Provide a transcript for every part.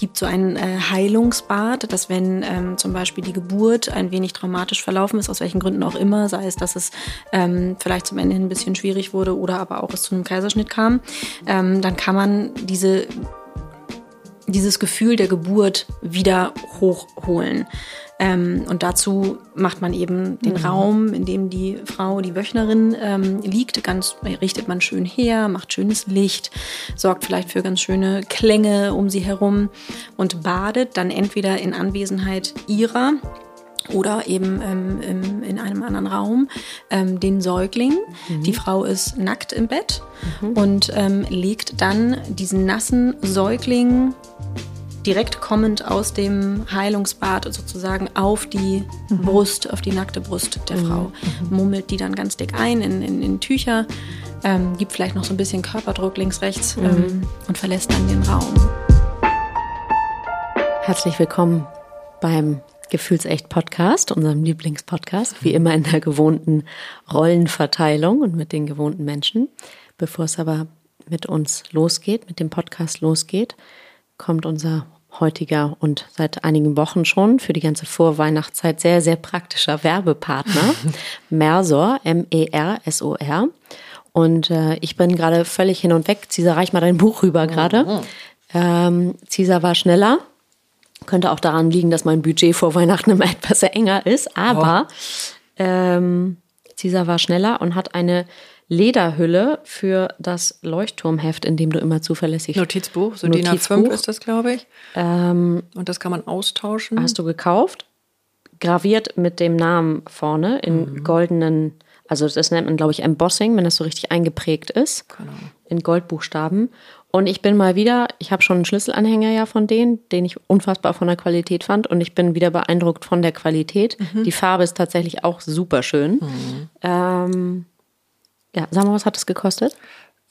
gibt so ein äh, Heilungsbad, dass wenn ähm, zum Beispiel die Geburt ein wenig traumatisch verlaufen ist, aus welchen Gründen auch immer, sei es, dass es ähm, vielleicht zum Ende hin ein bisschen schwierig wurde oder aber auch es zu einem Kaiserschnitt kam, ähm, dann kann man diese dieses Gefühl der Geburt wieder hochholen. Ähm, und dazu macht man eben den mhm. Raum, in dem die Frau, die Wöchnerin ähm, liegt, ganz richtet man schön her, macht schönes Licht, sorgt vielleicht für ganz schöne Klänge um sie herum und badet dann entweder in Anwesenheit ihrer oder eben ähm, im, in einem anderen Raum ähm, den Säugling. Mhm. Die Frau ist nackt im Bett mhm. und ähm, legt dann diesen nassen Säugling direkt kommend aus dem Heilungsbad sozusagen auf die mhm. Brust, auf die nackte Brust der mhm. Frau. Mhm. Mummelt die dann ganz dick ein in, in, in Tücher, ähm, gibt vielleicht noch so ein bisschen Körperdruck links, rechts mhm. ähm, und verlässt dann den Raum. Herzlich willkommen beim Gefühlsecht Podcast, unserem Lieblingspodcast, wie immer in der gewohnten Rollenverteilung und mit den gewohnten Menschen. Bevor es aber mit uns losgeht, mit dem Podcast losgeht, kommt unser heutiger und seit einigen Wochen schon für die ganze Vorweihnachtszeit sehr, sehr praktischer Werbepartner, Mersor, M-E-R-S-O-R. Und äh, ich bin gerade völlig hin und weg. Cesar, reich mal dein Buch rüber gerade. Mhm. Ähm, Cesar war schneller. Könnte auch daran liegen, dass mein Budget vor Weihnachten immer etwas enger ist. Aber oh. ähm, Cesar war schneller und hat eine Lederhülle für das Leuchtturmheft, in dem du immer zuverlässig. Notizbuch, so Notizbuch. DIN A5 ist das, glaube ich. Ähm, Und das kann man austauschen. Hast du gekauft? Graviert mit dem Namen vorne in mhm. goldenen, also das nennt man, glaube ich, Embossing, wenn das so richtig eingeprägt ist. Genau. In Goldbuchstaben. Und ich bin mal wieder, ich habe schon einen Schlüsselanhänger ja von denen, den ich unfassbar von der Qualität fand. Und ich bin wieder beeindruckt von der Qualität. Mhm. Die Farbe ist tatsächlich auch super schön. Mhm. Ähm, ja, sag mal, was hat es gekostet?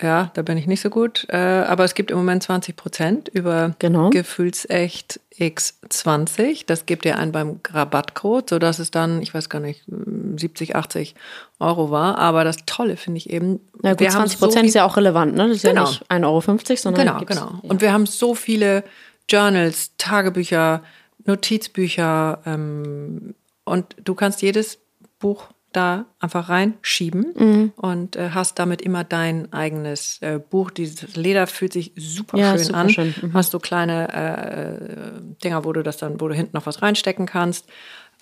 Ja, da bin ich nicht so gut. Äh, aber es gibt im Moment 20 Prozent über genau. Gefühlsecht X20. Das gebt ihr ein beim Rabattcode, sodass es dann, ich weiß gar nicht, 70, 80 Euro war. Aber das Tolle finde ich eben. Ja, gut, 20 Prozent so ist ja auch relevant, ne? Das ist genau. ja nicht 1,50 Euro, sondern. Genau, genau. Ja. Und wir haben so viele Journals, Tagebücher, Notizbücher. Ähm, und du kannst jedes Buch da einfach reinschieben mhm. und äh, hast damit immer dein eigenes äh, Buch. Dieses Leder fühlt sich super ja, schön super an. Schön. Mhm. Hast du kleine äh, Dinger, wo du das dann, wo du hinten noch was reinstecken kannst.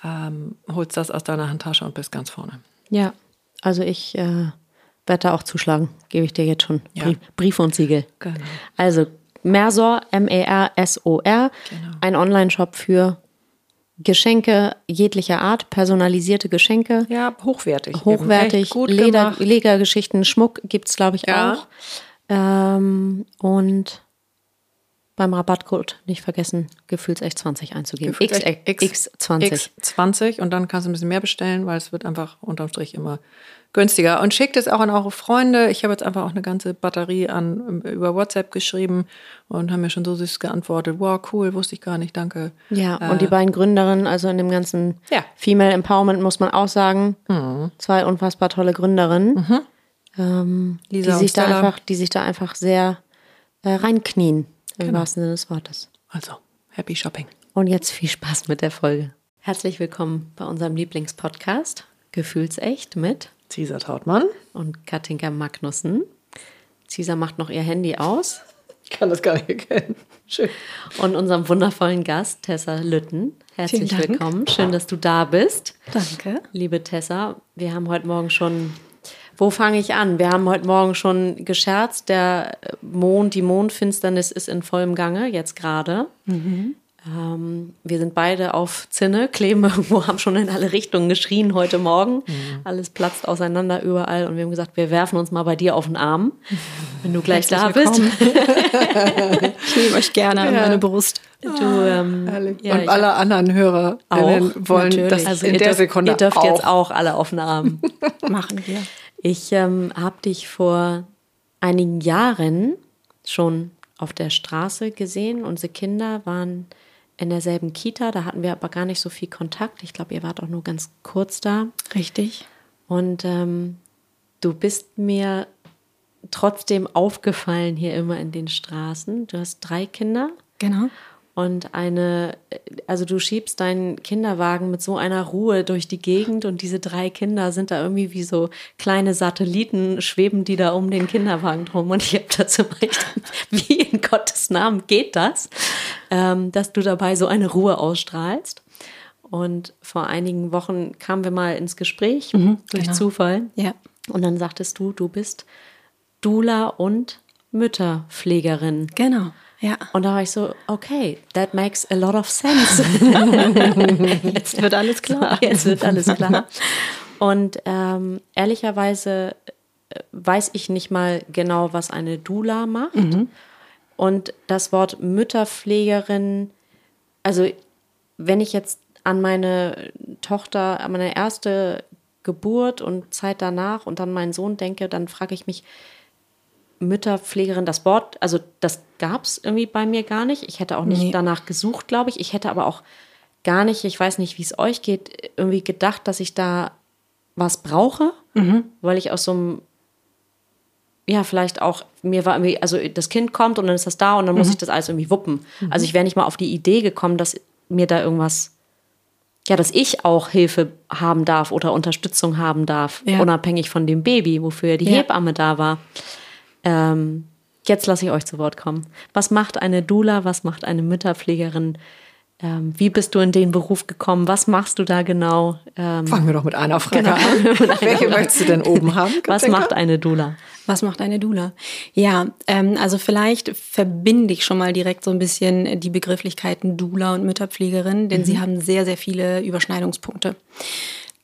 Ähm, holst das aus deiner Handtasche und bist ganz vorne. Ja, also ich äh, werde da auch zuschlagen, gebe ich dir jetzt schon. Ja. Brief, Brief, und Siegel. Genau. Also Mersor, M-E-R-S-O-R, genau. ein Online-Shop für Geschenke jeglicher Art, personalisierte Geschenke. Ja, hochwertig. Hochwertig, gut Leder, Ledergeschichten, Schmuck gibt es, glaube ich, ja. auch. Ähm, und beim Rabattcode nicht vergessen, Gefühlsecht 20 einzugeben. X, X, X20. X20 und dann kannst du ein bisschen mehr bestellen, weil es wird einfach unterm Strich immer günstiger. Und schickt es auch an eure Freunde. Ich habe jetzt einfach auch eine ganze Batterie an über WhatsApp geschrieben und haben mir schon so süß geantwortet. Wow, cool, wusste ich gar nicht, danke. Ja, äh, und die beiden Gründerinnen, also in dem ganzen ja. Female Empowerment muss man auch sagen, mhm. zwei unfassbar tolle Gründerinnen, mhm. ähm, die, sich da einfach, die sich da einfach sehr äh, reinknien, im genau. wahrsten Sinne des Wortes. Also, happy shopping. Und jetzt viel Spaß mit der Folge. Herzlich willkommen bei unserem Lieblingspodcast, Gefühlsecht mit Cesar Trautmann. Und Katinka Magnussen. Cesar macht noch ihr Handy aus. Ich kann das gar nicht erkennen. Schön. Und unserem wundervollen Gast, Tessa Lütten. Herzlich willkommen. Schön, dass du da bist. Danke. Liebe Tessa, wir haben heute Morgen schon. Wo fange ich an? Wir haben heute Morgen schon gescherzt. Der Mond, die Mondfinsternis ist in vollem Gange, jetzt gerade. Mhm. Ähm, wir sind beide auf Zinne, kleben irgendwo, haben schon in alle Richtungen geschrien heute Morgen. Mhm. Alles platzt auseinander überall und wir haben gesagt, wir werfen uns mal bei dir auf den Arm, wenn du gleich da bist. ich nehme euch gerne ja. an meine Brust. Du, ähm, ja, und alle anderen Hörer auch, wollen natürlich. das also in der dürft, Sekunde Ihr dürft auch. jetzt auch alle auf den Arm. Machen wir. Ich ähm, habe dich vor einigen Jahren schon auf der Straße gesehen. Unsere Kinder waren in derselben Kita. Da hatten wir aber gar nicht so viel Kontakt. Ich glaube, ihr wart auch nur ganz kurz da. Richtig. Und ähm, du bist mir trotzdem aufgefallen hier immer in den Straßen. Du hast drei Kinder. Genau. Und eine, also du schiebst deinen Kinderwagen mit so einer Ruhe durch die Gegend und diese drei Kinder sind da irgendwie wie so kleine Satelliten, schweben die da um den Kinderwagen drum und ich habe dazu echt, wie in Gottes Namen geht das, ähm, dass du dabei so eine Ruhe ausstrahlst. Und vor einigen Wochen kamen wir mal ins Gespräch Mhm, durch genau. Zufall. Ja. Und dann sagtest du, du bist Dula und Mütterpflegerin. Genau. Ja. Und da war ich so, okay, that makes a lot of sense. Jetzt wird alles klar. Jetzt wird alles klar. Und ähm, ehrlicherweise äh, weiß ich nicht mal genau, was eine Dula macht. Und das Wort Mütterpflegerin, also wenn ich jetzt an meine Tochter, an meine erste Geburt und Zeit danach und dann meinen Sohn denke, dann frage ich mich, Mütterpflegerin, das Wort, also das gab es irgendwie bei mir gar nicht. Ich hätte auch nicht Nee. danach gesucht, glaube ich. Ich hätte aber auch gar nicht, ich weiß nicht, wie es euch geht, irgendwie gedacht, dass ich da was brauche, weil ich aus so einem, ja, vielleicht auch, mir war irgendwie, also das Kind kommt und dann ist das da und dann muss ich das alles irgendwie wuppen. Also ich wäre nicht mal auf die Idee gekommen, dass mir da irgendwas, ja, dass ich auch Hilfe haben darf oder Unterstützung haben darf, Ja. unabhängig von dem Baby, wofür die Ja. Hebamme da war. Ähm, jetzt lasse ich euch zu Wort kommen. Was macht eine Dula? Was macht eine Mütterpflegerin? Ähm, wie bist du in den Beruf gekommen? Was machst du da genau? Ähm, Fangen wir doch mit einer Frage Genau. an. Welche möchtest du denn oben haben? was macht eine Dula? Was macht eine Dula? Ja, ähm, also vielleicht verbinde ich schon mal direkt so ein bisschen die Begrifflichkeiten Dula und Mütterpflegerin, denn sie haben sehr, sehr viele Überschneidungspunkte.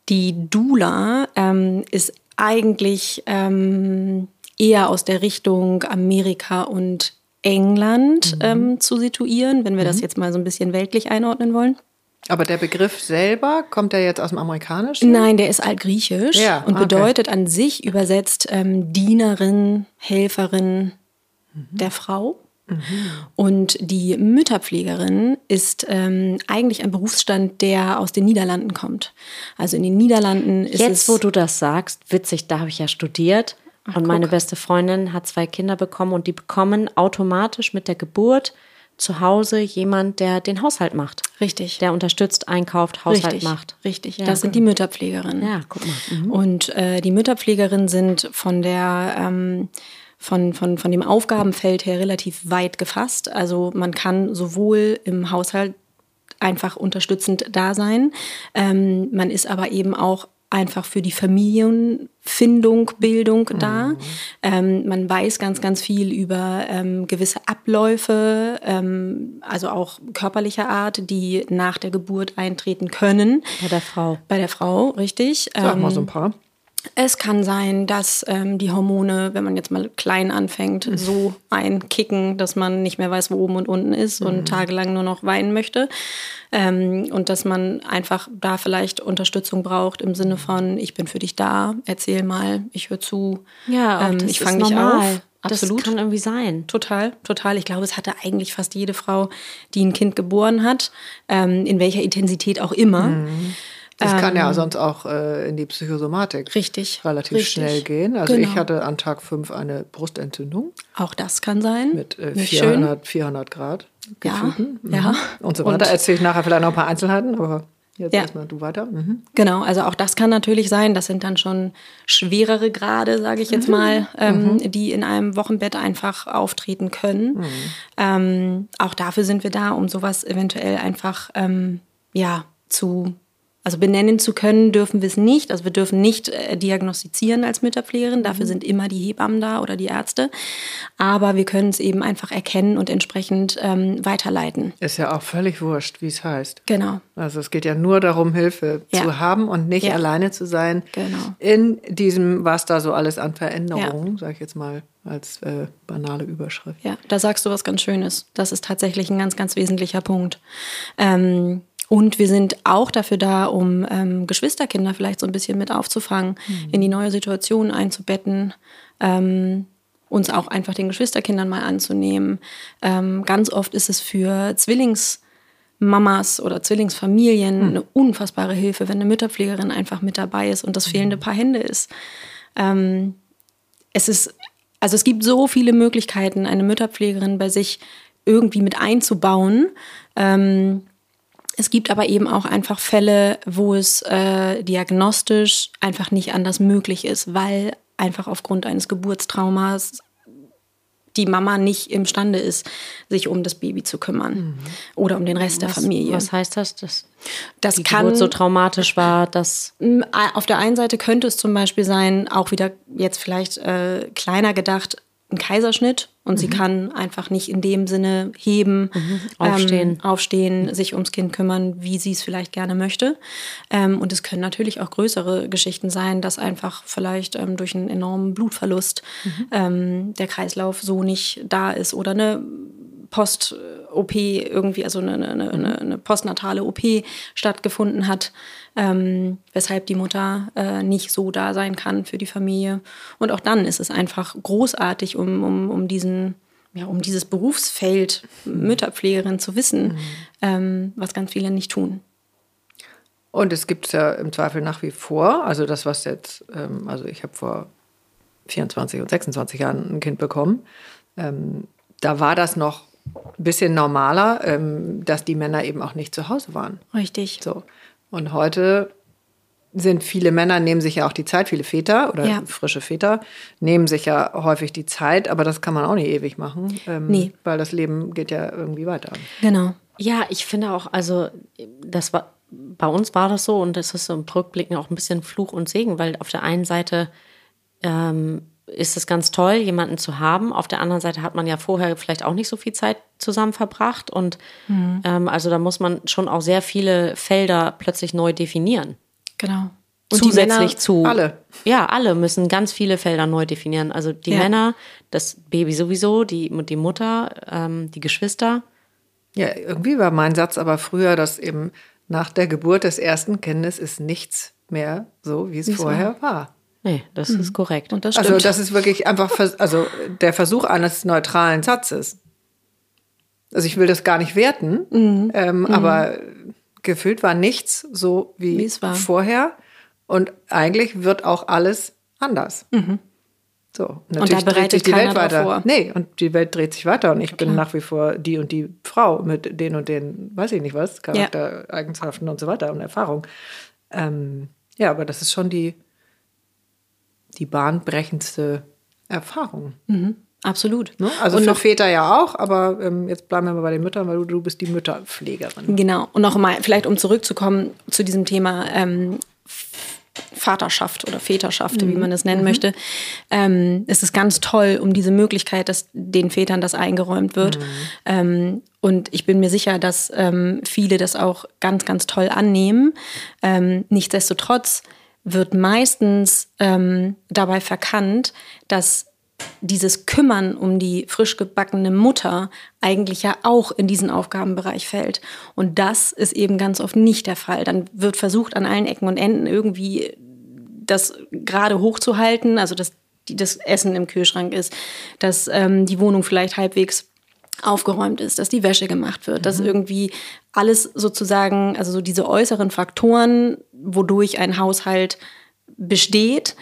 Die Dula ähm, ist eigentlich ähm, eher aus der Richtung Amerika und England ähm, zu situieren, wenn wir das jetzt mal so ein bisschen weltlich einordnen wollen. Aber der Begriff selber, kommt der jetzt aus dem Amerikanischen? Nein, der ist altgriechisch Ja, und okay. bedeutet an sich übersetzt ähm, Dienerin, Helferin der Frau. Und die Mütterpflegerin ist ähm, eigentlich ein Berufsstand, der aus den Niederlanden kommt. Also in den Niederlanden ist Jetzt, es wo du das sagst, witzig, da habe ich ja studiert und meine beste Freundin hat zwei Kinder bekommen und die bekommen automatisch mit der Geburt zu Hause jemand, der den Haushalt macht. richtig. Der unterstützt, einkauft, Haushalt richtig, macht. Richtig, Ja, das sind die Mütterpflegerinnen. Ja, guck mal. Mhm. Und äh, die Mütterpflegerinnen sind von der ähm, von, von, von dem Aufgabenfeld her relativ weit gefasst. Also man kann sowohl im Haushalt einfach unterstützend da sein. Ähm, man ist aber eben auch einfach für die Familienfindung, Bildung da. Ähm, man weiß ganz, ganz viel über ähm, gewisse Abläufe, ähm, also auch körperlicher Art, die nach der Geburt eintreten können. Bei der Frau. Bei der Frau, richtig. Sag mal Ähm, so ein paar. Es kann sein, dass ähm, die Hormone, wenn man jetzt mal klein anfängt, so einkicken, dass man nicht mehr weiß, wo oben und unten ist und tagelang nur noch weinen möchte. Ähm, und dass man einfach da vielleicht Unterstützung braucht im Sinne von, ich bin für dich da, erzähl mal, ich höre zu, Ja, ähm, ich fange dich auf. Absolut. Das kann irgendwie sein. Total, total. Ich glaube, es hatte eigentlich fast jede Frau, die ein Kind geboren hat, ähm, in welcher Intensität auch immer. Das kann ja sonst auch äh, in die Psychosomatik ähm, Richtig, relativ richtig. schnell gehen. Also ich Genau. hatte an Tag 5 eine Brustentzündung Auch das kann sein. mit äh, Nicht 400, 400 Grad Ja, Gefühlten. Mhm. ja. Und so weiter. Und- Erzähle ich nachher vielleicht noch ein paar Einzelheiten, aber jetzt Ja. erstmal du weiter. Mhm. Genau, also auch das kann natürlich sein. Das sind dann schon schwerere Grade, sage ich jetzt mal, ähm, die in einem Wochenbett einfach auftreten können. Ähm, auch dafür sind wir da, um sowas eventuell einfach ähm, ja zu also benennen zu können, dürfen wir es nicht. Also wir dürfen nicht äh, diagnostizieren als Mütterpflegerin. Dafür sind immer die Hebammen da oder die Ärzte. Aber wir können es eben einfach erkennen und entsprechend ähm, weiterleiten. Ist ja auch völlig wurscht, wie es heißt. Genau. Also es geht ja nur darum, Hilfe Ja. zu haben und nicht Ja. alleine zu sein Genau. in diesem, was da so alles an Veränderungen, sage ich jetzt mal als äh, banale Überschrift. Ja, da sagst du was ganz Schönes. Das ist tatsächlich ein ganz, ganz wesentlicher Punkt. Ähm, und wir sind auch dafür da, um ähm, Geschwisterkinder vielleicht so ein bisschen mit aufzufangen, in die neue Situation einzubetten, ähm, uns auch einfach den Geschwisterkindern mal anzunehmen. Ähm, ganz oft ist es für Zwillingsmamas oder Zwillingsfamilien eine unfassbare Hilfe, wenn eine Mütterpflegerin einfach mit dabei ist und das fehlende Paar Hände ist. Ähm, es ist, also es gibt so viele Möglichkeiten, eine Mütterpflegerin bei sich irgendwie mit einzubauen, Ähm, es gibt aber eben auch einfach Fälle, wo es äh, diagnostisch einfach nicht anders möglich ist, weil einfach aufgrund eines Geburtstraumas die Mama nicht imstande ist, sich um das Baby zu kümmern mhm. oder um den Rest was, der Familie. Was heißt das? Dass das die kann Geburt so traumatisch war, dass auf der einen Seite könnte es zum Beispiel sein, auch wieder jetzt vielleicht äh, kleiner gedacht, ein Kaiserschnitt und mhm. sie kann einfach nicht in dem Sinne heben, mhm. aufstehen, ähm, aufstehen, sich ums Kind kümmern, wie sie es vielleicht gerne möchte. Ähm, und es können natürlich auch größere Geschichten sein, dass einfach vielleicht ähm, durch einen enormen Blutverlust mhm. Ähm, der Kreislauf so nicht da ist oder eine Post-OP irgendwie, also eine, eine, eine, eine postnatale OP stattgefunden hat ähm, weshalb die Mutter äh, nicht so da sein kann für die Familie. Und auch dann ist es einfach großartig, um, um, um diesen ja, um dieses Berufsfeld Mütterpflegerin zu wissen, mhm. ähm, was ganz viele nicht tun. Und es gibt es ja im Zweifel nach wie vor, also das, was jetzt, ähm, also ich habe vor 24 und 26 Jahren ein Kind bekommen, ähm, da war das noch ein bisschen normaler, ähm, dass die Männer eben auch nicht zu Hause waren. Richtig. So. Und heute sind viele Männer, nehmen sich ja auch die Zeit, viele Väter oder ja. frische Väter, nehmen sich ja häufig die Zeit, aber das kann man auch nicht ewig machen. Ähm, nee. Weil das Leben geht ja irgendwie weiter. Genau. Ja, ich finde auch, also das war, bei uns war das so und das ist im Rückblicken auch ein bisschen Fluch und Segen, weil auf der einen Seite ähm, ist es ganz toll, jemanden zu haben. Auf der anderen Seite hat man ja vorher vielleicht auch nicht so viel Zeit zusammen verbracht. Und mhm. ähm, also da muss man schon auch sehr viele Felder plötzlich neu definieren. Genau. Und Zusätzlich zu. Alle. Ja, alle müssen ganz viele Felder neu definieren. Also die ja. Männer, das Baby sowieso, die, die Mutter, ähm, die Geschwister. Ja, irgendwie war mein Satz aber früher, dass eben nach der Geburt des ersten Kindes ist nichts mehr so, wie es Wie's vorher war. war. Nee, das mhm. ist korrekt. Und das also das ist wirklich einfach, also der Versuch eines neutralen Satzes. Also ich will das gar nicht werten, mhm. Ähm, mhm. aber gefühlt war nichts so wie, wie war. vorher. Und eigentlich wird auch alles anders. Mhm. So, natürlich und da dreht sich die Welt weiter. Vor. Nee, und die Welt dreht sich weiter und ich Klar. bin nach wie vor die und die Frau mit den und den, weiß ich nicht was, Charaktereigenschaften ja. und so weiter und Erfahrung. Ähm, ja, aber das ist schon die, die bahnbrechendste Erfahrung. Mhm. Absolut. Ne? Also und für Väter ja auch, aber ähm, jetzt bleiben wir mal bei den Müttern, weil du, du bist die Mütterpflegerin. Genau. Und noch mal, vielleicht um zurückzukommen zu diesem Thema ähm, Vaterschaft oder Väterschaft, mhm. wie man es nennen mhm. möchte. Ähm, es ist ganz toll um diese Möglichkeit, dass den Vätern das eingeräumt wird. Mhm. Ähm, und ich bin mir sicher, dass ähm, viele das auch ganz, ganz toll annehmen. Ähm, nichtsdestotrotz wird meistens ähm, dabei verkannt, dass dieses Kümmern um die frisch gebackene Mutter eigentlich ja auch in diesen Aufgabenbereich fällt. Und das ist eben ganz oft nicht der Fall. Dann wird versucht, an allen Ecken und Enden irgendwie das gerade hochzuhalten, also dass das Essen im Kühlschrank ist, dass ähm, die Wohnung vielleicht halbwegs aufgeräumt ist, dass die Wäsche gemacht wird, mhm. dass irgendwie alles sozusagen, also so diese äußeren Faktoren, wodurch ein Haushalt besteht,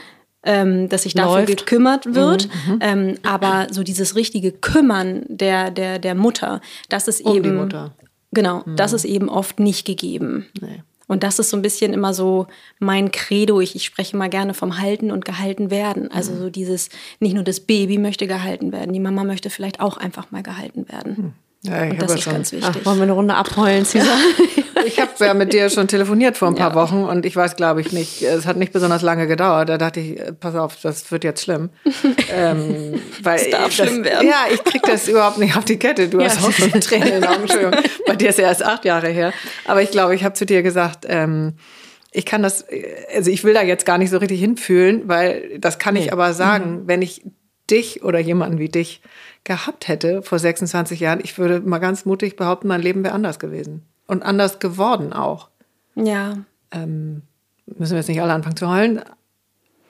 ähm, dass sich dafür Läuft. gekümmert wird. Mhm, mhm. ähm, aber so dieses richtige Kümmern der, der, der Mutter, das ist um eben. Genau, mhm. das ist eben oft nicht gegeben. Nee. Und das ist so ein bisschen immer so mein Credo. Ich, ich spreche mal gerne vom Halten und gehalten werden. Also mhm. so dieses, nicht nur das Baby möchte gehalten werden, die Mama möchte vielleicht auch einfach mal gehalten werden. Mhm. Ja, ich und das ist schon. ganz wichtig. Ach, wollen wir eine Runde abheulen, Cesar? ich habe ja mit dir schon telefoniert vor ein paar ja. Wochen und ich weiß, glaube ich, nicht, es hat nicht besonders lange gedauert. Da dachte ich, äh, pass auf, das wird jetzt schlimm. ähm, weil das darf das, schlimm werden. Ja, ich krieg das überhaupt nicht auf die Kette. Du ja. hast auch schon Tränen in den Augen. Entschuldigung. Bei dir ist ja erst acht Jahre her. Aber ich glaube, ich habe zu dir gesagt, ähm, ich kann das, also ich will da jetzt gar nicht so richtig hinfühlen, weil das kann nee. ich aber sagen, mhm. wenn ich dich oder jemanden wie dich gehabt hätte vor 26 Jahren, ich würde mal ganz mutig behaupten, mein Leben wäre anders gewesen. Und anders geworden auch. Ja. Ähm, müssen wir jetzt nicht alle anfangen zu heulen.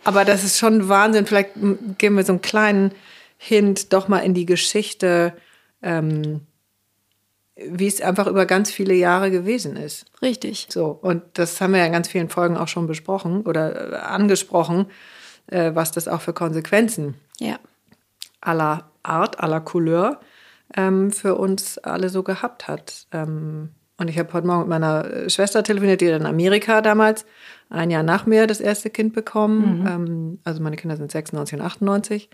Aber das ist schon Wahnsinn. Vielleicht geben wir so einen kleinen Hint doch mal in die Geschichte, ähm, wie es einfach über ganz viele Jahre gewesen ist. Richtig. So, und das haben wir ja in ganz vielen Folgen auch schon besprochen oder äh, angesprochen, äh, was das auch für Konsequenzen ja. Aller Art, aller Couleur ähm, für uns alle so gehabt hat. Ähm, und ich habe heute Morgen mit meiner Schwester telefoniert, die in Amerika damals ein Jahr nach mir das erste Kind bekommen. Ähm, also meine Kinder sind 96 und 98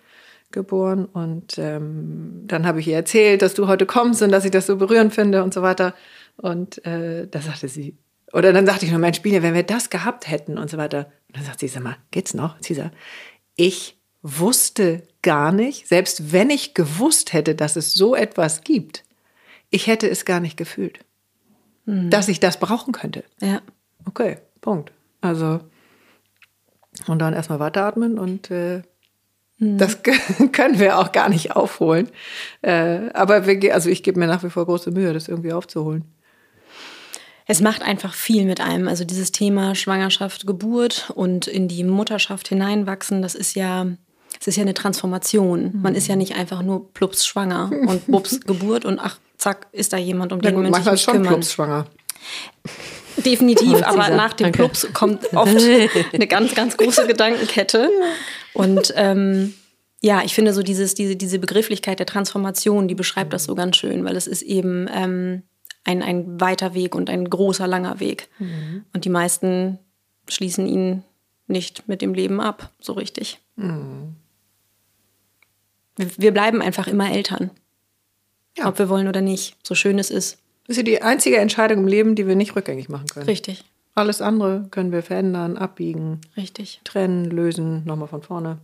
geboren. Und ähm, dann habe ich ihr erzählt, dass du heute kommst und dass ich das so berührend finde und so weiter. Und äh, da sagte sie, oder dann sagte ich nur, mein Spieler, wenn wir das gehabt hätten und so weiter. Und dann sagt sie, sag mal, geht's noch? Sie sagt, ich wusste gar nicht, selbst wenn ich gewusst hätte, dass es so etwas gibt, ich hätte es gar nicht gefühlt, dass ich das brauchen könnte. Ja. Okay, Punkt. Also, und dann erstmal weiteratmen und äh, das können wir auch gar nicht aufholen. Äh, aber wir, also ich gebe mir nach wie vor große Mühe, das irgendwie aufzuholen. Es macht einfach viel mit einem. Also dieses Thema Schwangerschaft, Geburt und in die Mutterschaft hineinwachsen, das ist ja, es ist ja eine Transformation. Man ist ja nicht einfach nur plups schwanger und bups Geburt und ach, zack, ist da jemand, um Ja, den man sich nicht schon kümmern. Plups schwanger. Definitiv, aber nach dem Danke. Plups kommt oft eine ganz, ganz große Gedankenkette. Und ähm, ja, ich finde so dieses, diese, diese Begrifflichkeit der Transformation, die beschreibt das so ganz schön, weil es ist eben ähm, ein, ein weiter Weg und ein großer, langer Weg. Und die meisten schließen ihn nicht mit dem Leben ab, so richtig. Wir, wir bleiben einfach immer Eltern. Ja. Ob wir wollen oder nicht, so schön es ist. Das ist ja die einzige Entscheidung im Leben, die wir nicht rückgängig machen können. Richtig, Alles andere können wir verändern, abbiegen, richtig, trennen, lösen, nochmal von vorne.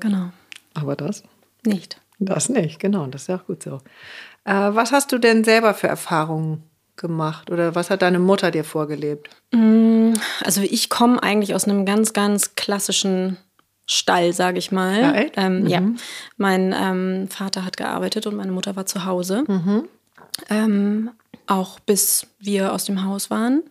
genau. Aber das? Nicht. Das nicht, genau. Das ist ja auch gut so. Äh, was hast du denn selber für Erfahrungen gemacht? Oder was hat deine Mutter dir vorgelebt? Also ich komme eigentlich aus einem ganz, ganz klassischen Stall, sage ich mal. Ja, echt? Ähm, ja. Mein ähm, Vater hat gearbeitet und meine Mutter war zu Hause. Ähm, auch bis wir aus dem Haus waren.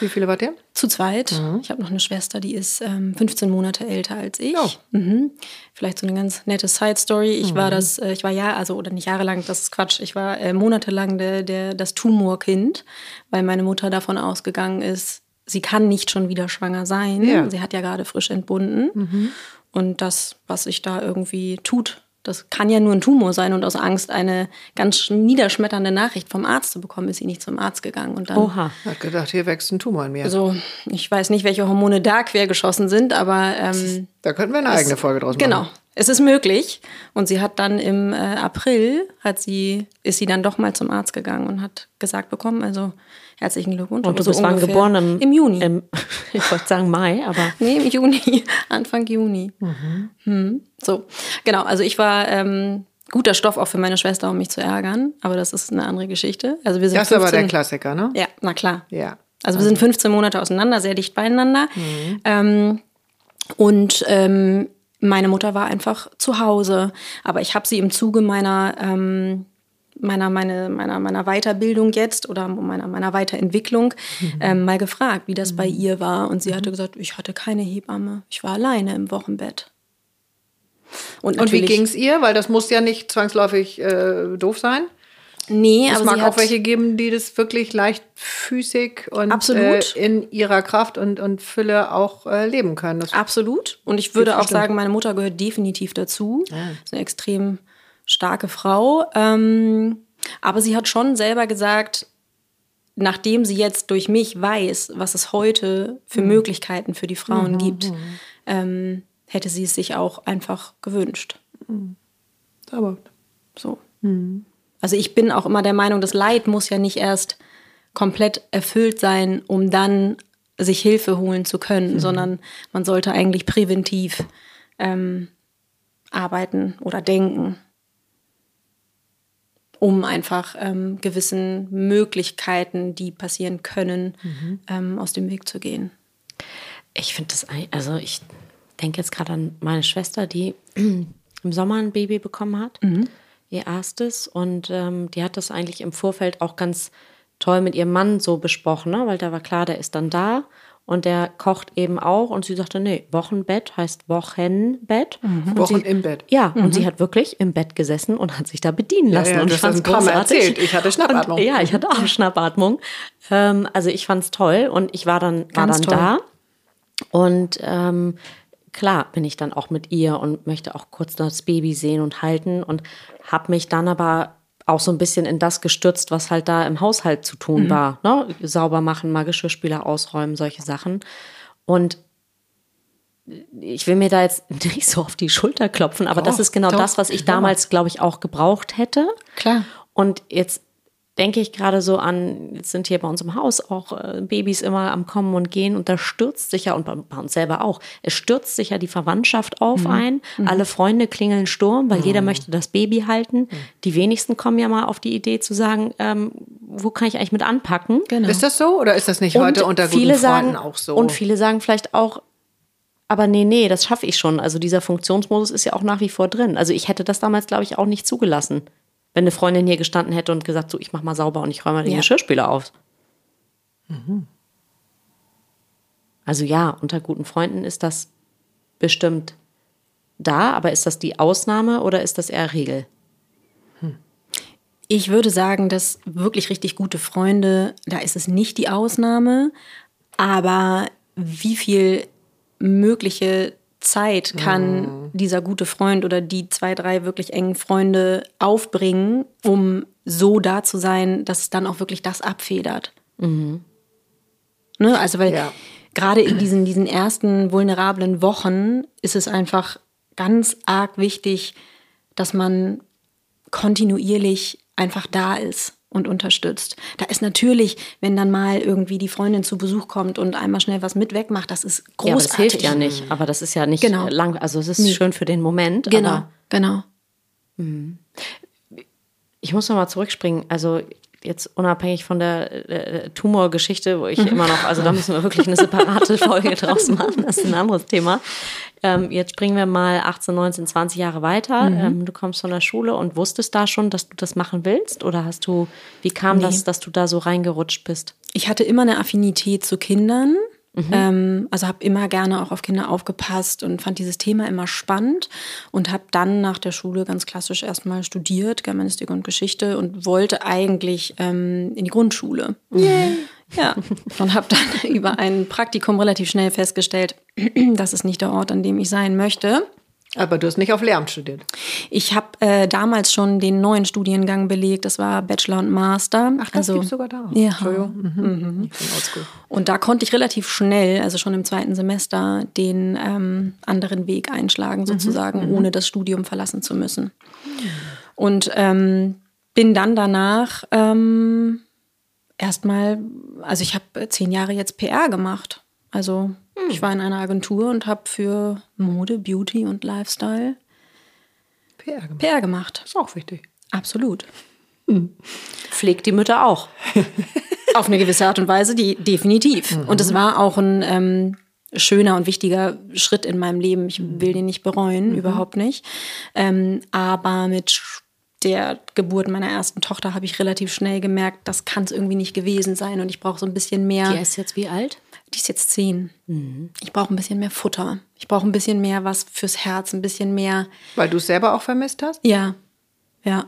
Wie viele wart ihr? Zu zweit. Ich habe noch eine Schwester, die ist ähm, 15 Monate älter als ich. Oh. Mhm. Vielleicht so eine ganz nette Side-Story. Ich war das, äh, ich war ja, also oder nicht jahrelang, das ist Quatsch. Ich war äh, monatelang der, der, das Tumorkind, weil meine Mutter davon ausgegangen ist, sie kann nicht schon wieder schwanger sein. Ja. Sie hat ja gerade frisch entbunden. Und das, was sich da irgendwie tut, das kann ja nur ein Tumor sein. Und aus Angst, eine ganz niederschmetternde Nachricht vom Arzt zu bekommen, ist sie nicht zum Arzt gegangen. Und dann Oha. Hat gedacht, hier wächst ein Tumor in mir. also ich weiß nicht, welche Hormone da quergeschossen sind, aber ähm, da könnten wir eine eigene Folge draus machen. genau, es ist möglich. Und sie hat dann im äh, April hat sie ist sie dann doch mal zum Arzt gegangen und hat gesagt bekommen, also herzlichen Glückwunsch. Und du Aber so bist wann geboren? Im, Im Juni. Im, ich wollte sagen Mai, aber Nee, im Juni, Anfang Juni. Hm. So, genau. Also ich war ähm, guter Stoff auch für meine Schwester, um mich zu ärgern. Aber das ist eine andere Geschichte. Also wir sind Das ist aber 15 der Klassiker, ne? Ja, na klar. Ja. Also wir sind 15 Monate auseinander, sehr dicht beieinander. Ähm, und ähm, meine Mutter war einfach zu Hause. Aber ich habe sie im Zuge meiner, ähm, meiner, meine, meiner, meiner Weiterbildung jetzt oder meiner, meiner Weiterentwicklung ähm, mal gefragt, wie das bei ihr war. Und sie hatte gesagt, ich hatte keine Hebamme. Ich war alleine im Wochenbett. Und wie natürlich- ging es ihr? Weil das muss ja nicht zwangsläufig äh, doof sein. Nee, Es aber mag auch welche geben, die das wirklich leichtfüßig und Absolut. Äh, in ihrer Kraft und, und Fülle auch äh, leben können. Das Absolut. Und ich würde auch bestimmt. sagen, meine Mutter gehört definitiv dazu. Ist eine extrem starke Frau. Ähm, aber sie hat schon selber gesagt, nachdem sie jetzt durch mich weiß, was es heute für Möglichkeiten für die Frauen gibt, ähm, hätte sie es sich auch einfach gewünscht. aber So. Also ich bin auch immer der Meinung, das Leid muss ja nicht erst komplett erfüllt sein, um dann sich Hilfe holen zu können, sondern man sollte eigentlich präventiv ähm, arbeiten oder denken, um einfach ähm, gewissen Möglichkeiten, die passieren können, ähm, aus dem Weg zu gehen. ich finde das, also ich denke jetzt gerade an meine Schwester, die im Sommer ein Baby bekommen hat, ihr erstes. Und ähm, die hat das eigentlich im Vorfeld auch ganz toll mit ihrem Mann so besprochen, ne? weil da war klar, der ist dann da und der kocht eben auch. Und sie sagte, nee, Wochenbett heißt Wochenbett. Und Wochen sie, im Bett. Ja, und sie hat wirklich im Bett gesessen und hat sich da bedienen lassen. ja, und du ich paar Mal großartig. erzählt. Ich hatte Schnappatmung. Und, ja, ich hatte auch Schnappatmung. Ähm, also ich fand's toll und ich war dann, war Ganz dann toll. da. Und ähm, klar bin ich dann auch mit ihr und möchte auch kurz das Baby sehen und halten und habe mich dann aber auch so ein bisschen in das gestürzt, was halt da im Haushalt zu tun war. Ne? Sauber machen, mal Geschirrspüler ausräumen, solche Sachen. Und ich will mir da jetzt nicht so auf die Schulter klopfen, aber das Doch, ist genau doch, das, was ich damals, glaube ich, auch gebraucht hätte. Klar. Und jetzt denke ich gerade so an, jetzt sind hier bei uns im Haus auch äh, Babys immer am Kommen und Gehen und da stürzt sich ja, und bei, bei uns selber auch, es stürzt sich ja die Verwandtschaft auf ein. Alle Freunde klingeln Sturm, weil jeder möchte das Baby halten. Die wenigsten kommen ja mal auf die Idee zu sagen, ähm, wo kann ich eigentlich mit anpacken? Genau. Ist das so oder ist das nicht heute unter guten viele Freunden sagen, auch so? Und viele sagen vielleicht auch, aber nee, nee, das schaffe ich schon. Also dieser Funktionsmodus ist ja auch nach wie vor drin. Also ich hätte das damals, glaube ich, auch nicht zugelassen. Wenn eine Freundin hier gestanden hätte und gesagt, so, ich mach mal sauber und ich räume mal den Ja. Geschirrspüler auf. Also ja, unter guten Freunden ist das bestimmt da, aber ist das die Ausnahme oder ist das eher Regel? Ich würde sagen, dass wirklich richtig gute Freunde, da ist es nicht die Ausnahme, aber wie viel mögliche Zeit kann dieser gute Freund oder die zwei, drei wirklich engen Freunde aufbringen, um so da zu sein, dass es dann auch wirklich das abfedert. Ne? Also, weil Ja. gerade in diesen, diesen ersten vulnerablen Wochen ist es einfach ganz arg wichtig, dass man kontinuierlich einfach da ist und unterstützt. Da ist natürlich, wenn dann mal irgendwie die Freundin zu Besuch kommt und einmal schnell was mit wegmacht, das ist großartig. Ja, das hilft ja nicht. Aber das ist ja nicht Genau. lang. Also es ist schön für den Moment. Genau, genau. ich muss nochmal zurückspringen. Also jetzt unabhängig von der äh, Tumorgeschichte, wo ich immer noch, also da müssen wir wirklich eine separate Folge draus machen. Das ist ein anderes Thema. Ähm, jetzt springen wir mal 18, 19, 20 Jahre weiter. Ähm, du kommst von der Schule und wusstest da schon, dass du das machen willst? Oder hast du, wie kam das, dass du da so reingerutscht bist? Ich hatte immer eine Affinität zu Kindern. Ähm, also habe immer gerne auch auf Kinder aufgepasst und fand dieses Thema immer spannend und habe dann nach der Schule ganz klassisch erstmal studiert, Germanistik und Geschichte und wollte eigentlich ähm, in die Grundschule. Ja, und habe dann über ein Praktikum relativ schnell festgestellt, das ist nicht der Ort, an dem ich sein möchte. Aber du hast nicht auf Lehramt studiert. Ich habe äh, damals schon den neuen Studiengang belegt, das war Bachelor und Master. Ach, das gibt's sogar da. Ja. Entschuldigung. Mhm. Bin oldschool. Und da konnte ich relativ schnell, also schon im zweiten Semester, den ähm, anderen Weg einschlagen, sozusagen, ohne das Studium verlassen zu müssen. Und ähm, bin dann danach ähm, erstmal, also ich habe zehn Jahre jetzt PR gemacht. Also ich war in einer Agentur und habe für Mode, Beauty und Lifestyle PR gemacht. PR gemacht. Ist auch wichtig. Absolut. Pflegt die Mütter auch. Auf eine gewisse Art und Weise, die definitiv. Und es war auch ein ähm, schöner und wichtiger Schritt in meinem Leben. Ich will den nicht bereuen, überhaupt nicht. Ähm, aber mit der Geburt meiner ersten Tochter habe ich relativ schnell gemerkt, das kann es irgendwie nicht gewesen sein und ich brauche so ein bisschen mehr. Die ist jetzt wie alt? Die ist jetzt zehn. Ich brauche ein bisschen mehr Futter. Ich brauche ein bisschen mehr was fürs Herz, ein bisschen mehr. Weil du es selber auch vermisst hast? Ja, ja.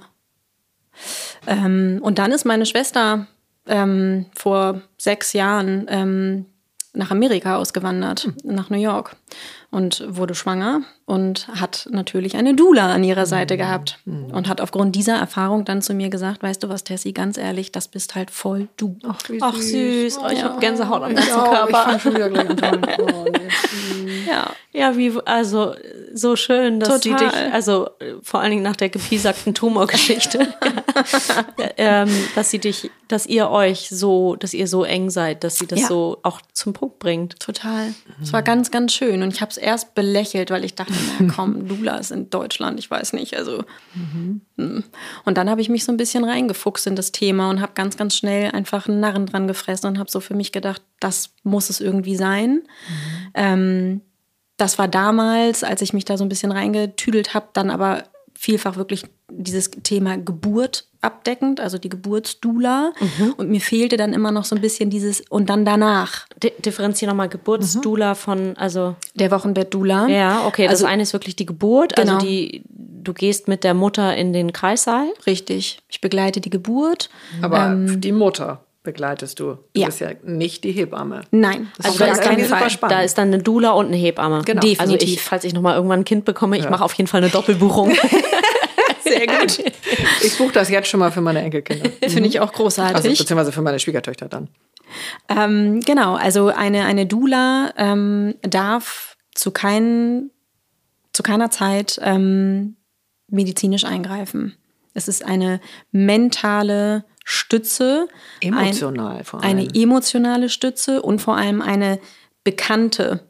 Ähm, und dann ist meine Schwester ähm, vor sechs Jahren ähm, nach Amerika ausgewandert, nach New York und wurde schwanger und hat natürlich eine Doula an ihrer Seite gehabt und hat aufgrund dieser Erfahrung dann zu mir gesagt, weißt du was, Tessie, ganz ehrlich, das bist halt voll du. Ach, wie Ach süß, oh, ich habe Gänsehaut am ganzen Ja, ich Körper. fang schon wieder gleich an. Oh, nee. Ja. Ja, wie, also so schön, dass sie Total. dich, also vor allen Dingen nach der gepiesagten Tumorgeschichte, ähm, dass sie dich, dass ihr euch so, dass ihr so eng seid, dass sie das Ja. so auch zum Punkt bringt. Total. Es war ganz, ganz schön. Und ich habe es erst belächelt, weil ich dachte, na komm, Lula ist in Deutschland, ich weiß nicht. Also. hm. Und dann habe ich mich so ein bisschen reingefuchst in das Thema und habe ganz, ganz schnell einfach einen Narren dran gefressen und habe so für mich gedacht, das muss es irgendwie sein. Ähm, das war damals, als ich mich da so ein bisschen reingetüdelt habe, dann aber vielfach wirklich dieses Thema Geburt abdeckend, also die Geburtsdula. Und mir fehlte dann immer noch so ein bisschen dieses und dann danach Di differenzier nochmal Geburtsdula von, also der Wochenbett-Dula. ja, okay, also das eine ist wirklich die Geburt, Genau. also die, du gehst mit der Mutter in den Kreissaal. richtig. Ich begleite die Geburt. Aber die Mutter begleitest du. Du ja. bist ja nicht die Hebamme. Nein, Das ist ganz keinen irgendwie super Fall. spannend. Da ist dann eine Dula und eine Hebamme. Genau. Also ich, Definitiv. falls ich nochmal irgendwann ein Kind bekomme, ich mache auf jeden Fall eine Doppelbuchung. Sehr gut. Ich buche das jetzt schon mal für meine Enkelkinder. Finde ich auch großartig. Also beziehungsweise für meine Schwiegertöchter dann. Ähm, genau, also eine, eine Doula ähm, darf zu, kein, zu keiner Zeit ähm, medizinisch eingreifen. Es ist eine mentale Stütze. Emotional ein, vor allem. Eine emotionale Stütze und vor allem eine bekannte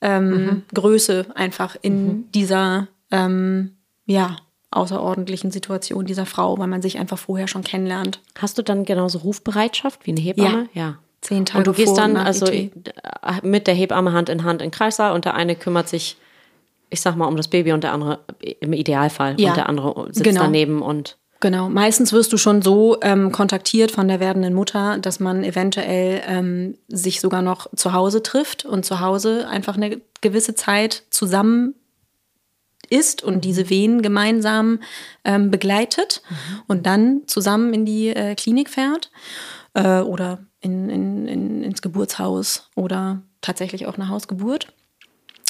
ähm, Mhm. Größe einfach in dieser ähm, ja, außerordentlichen Situation dieser Frau, weil man sich einfach vorher schon kennenlernt. Hast du dann genauso Rufbereitschaft wie eine Hebamme? Ja. Zehn Tage Und du gehst dann also ET. mit der Hebamme Hand in Hand in Kreissaal und der eine kümmert sich, ich sag mal, um das Baby und der andere im Idealfall Ja, und der andere sitzt genau. daneben und Genau, meistens wirst du schon so ähm, kontaktiert von der werdenden Mutter, dass man eventuell ähm, sich sogar noch zu Hause trifft und zu Hause einfach eine gewisse Zeit zusammen ist und diese Wehen gemeinsam ähm, begleitet und dann zusammen in die äh, Klinik fährt äh, oder in, in, in, ins Geburtshaus oder tatsächlich auch eine Hausgeburt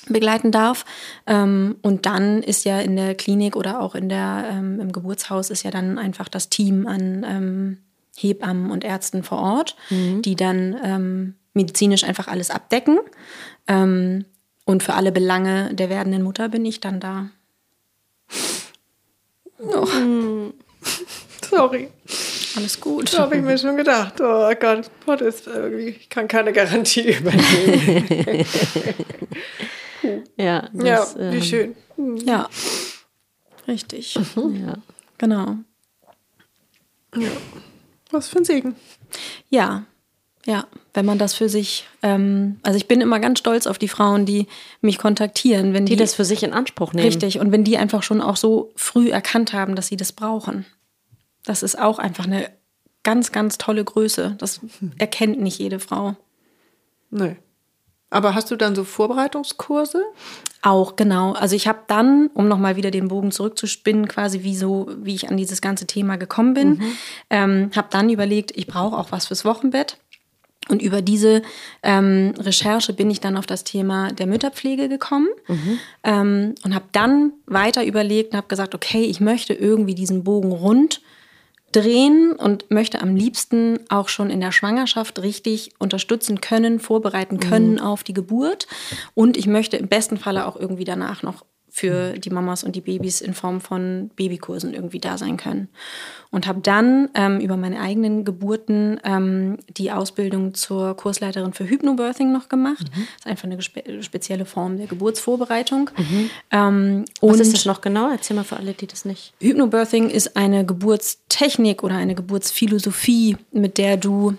begleiten darf. Ähm, und dann ist ja in der Klinik oder auch in der, ähm, im Geburtshaus ist ja dann einfach das Team an ähm, Hebammen und Ärzten vor Ort, die dann medizinisch einfach alles abdecken. Und für alle Belange der werdenden Mutter bin ich dann da. Sorry. Alles gut. Da habe ich mir schon gedacht. Oh Gott, Gott ist irgendwie, ich kann keine Garantie übernehmen. ja, ja, das, wie ähm, schön. Ja, richtig. Ja. Genau. Was für ein Segen. Ja, ja, wenn man das für sich, ähm, also ich bin immer ganz stolz auf die Frauen, die mich kontaktieren, wenn Die die, das für sich in Anspruch nehmen. richtig und wenn die einfach schon auch so früh erkannt haben, dass sie das brauchen. Das ist auch einfach eine ganz, ganz tolle Größe. Das erkennt nicht jede Frau. Nee. Aber hast du dann so Vorbereitungskurse? Auch, genau. Also ich habe dann, um nochmal wieder den Bogen zurückzuspinnen, quasi wie so, wie ich an dieses ganze Thema gekommen bin, ähm, habe dann überlegt, ich brauche auch was fürs Wochenbett. Und über diese ähm, Recherche bin ich dann auf das Thema der Mütterpflege gekommen ähm, und habe dann weiter überlegt und habe gesagt, okay, ich möchte irgendwie diesen Bogen rund drehen und möchte am liebsten auch schon in der Schwangerschaft richtig unterstützen können, vorbereiten können auf die Geburt. Und ich möchte im besten Falle auch irgendwie danach noch für die Mamas und die Babys in Form von Babykursen irgendwie da sein können. Und habe dann ähm, über meine eigenen Geburten ähm, die Ausbildung zur Kursleiterin für Hypnobirthing noch gemacht. Das ist einfach eine spe spezielle Form der Geburtsvorbereitung. Ähm, Was ist das noch genau? Erzähl mal für alle, die das nicht. Hypnobirthing ist eine Geburtstechnik oder eine Geburtsphilosophie, mit der du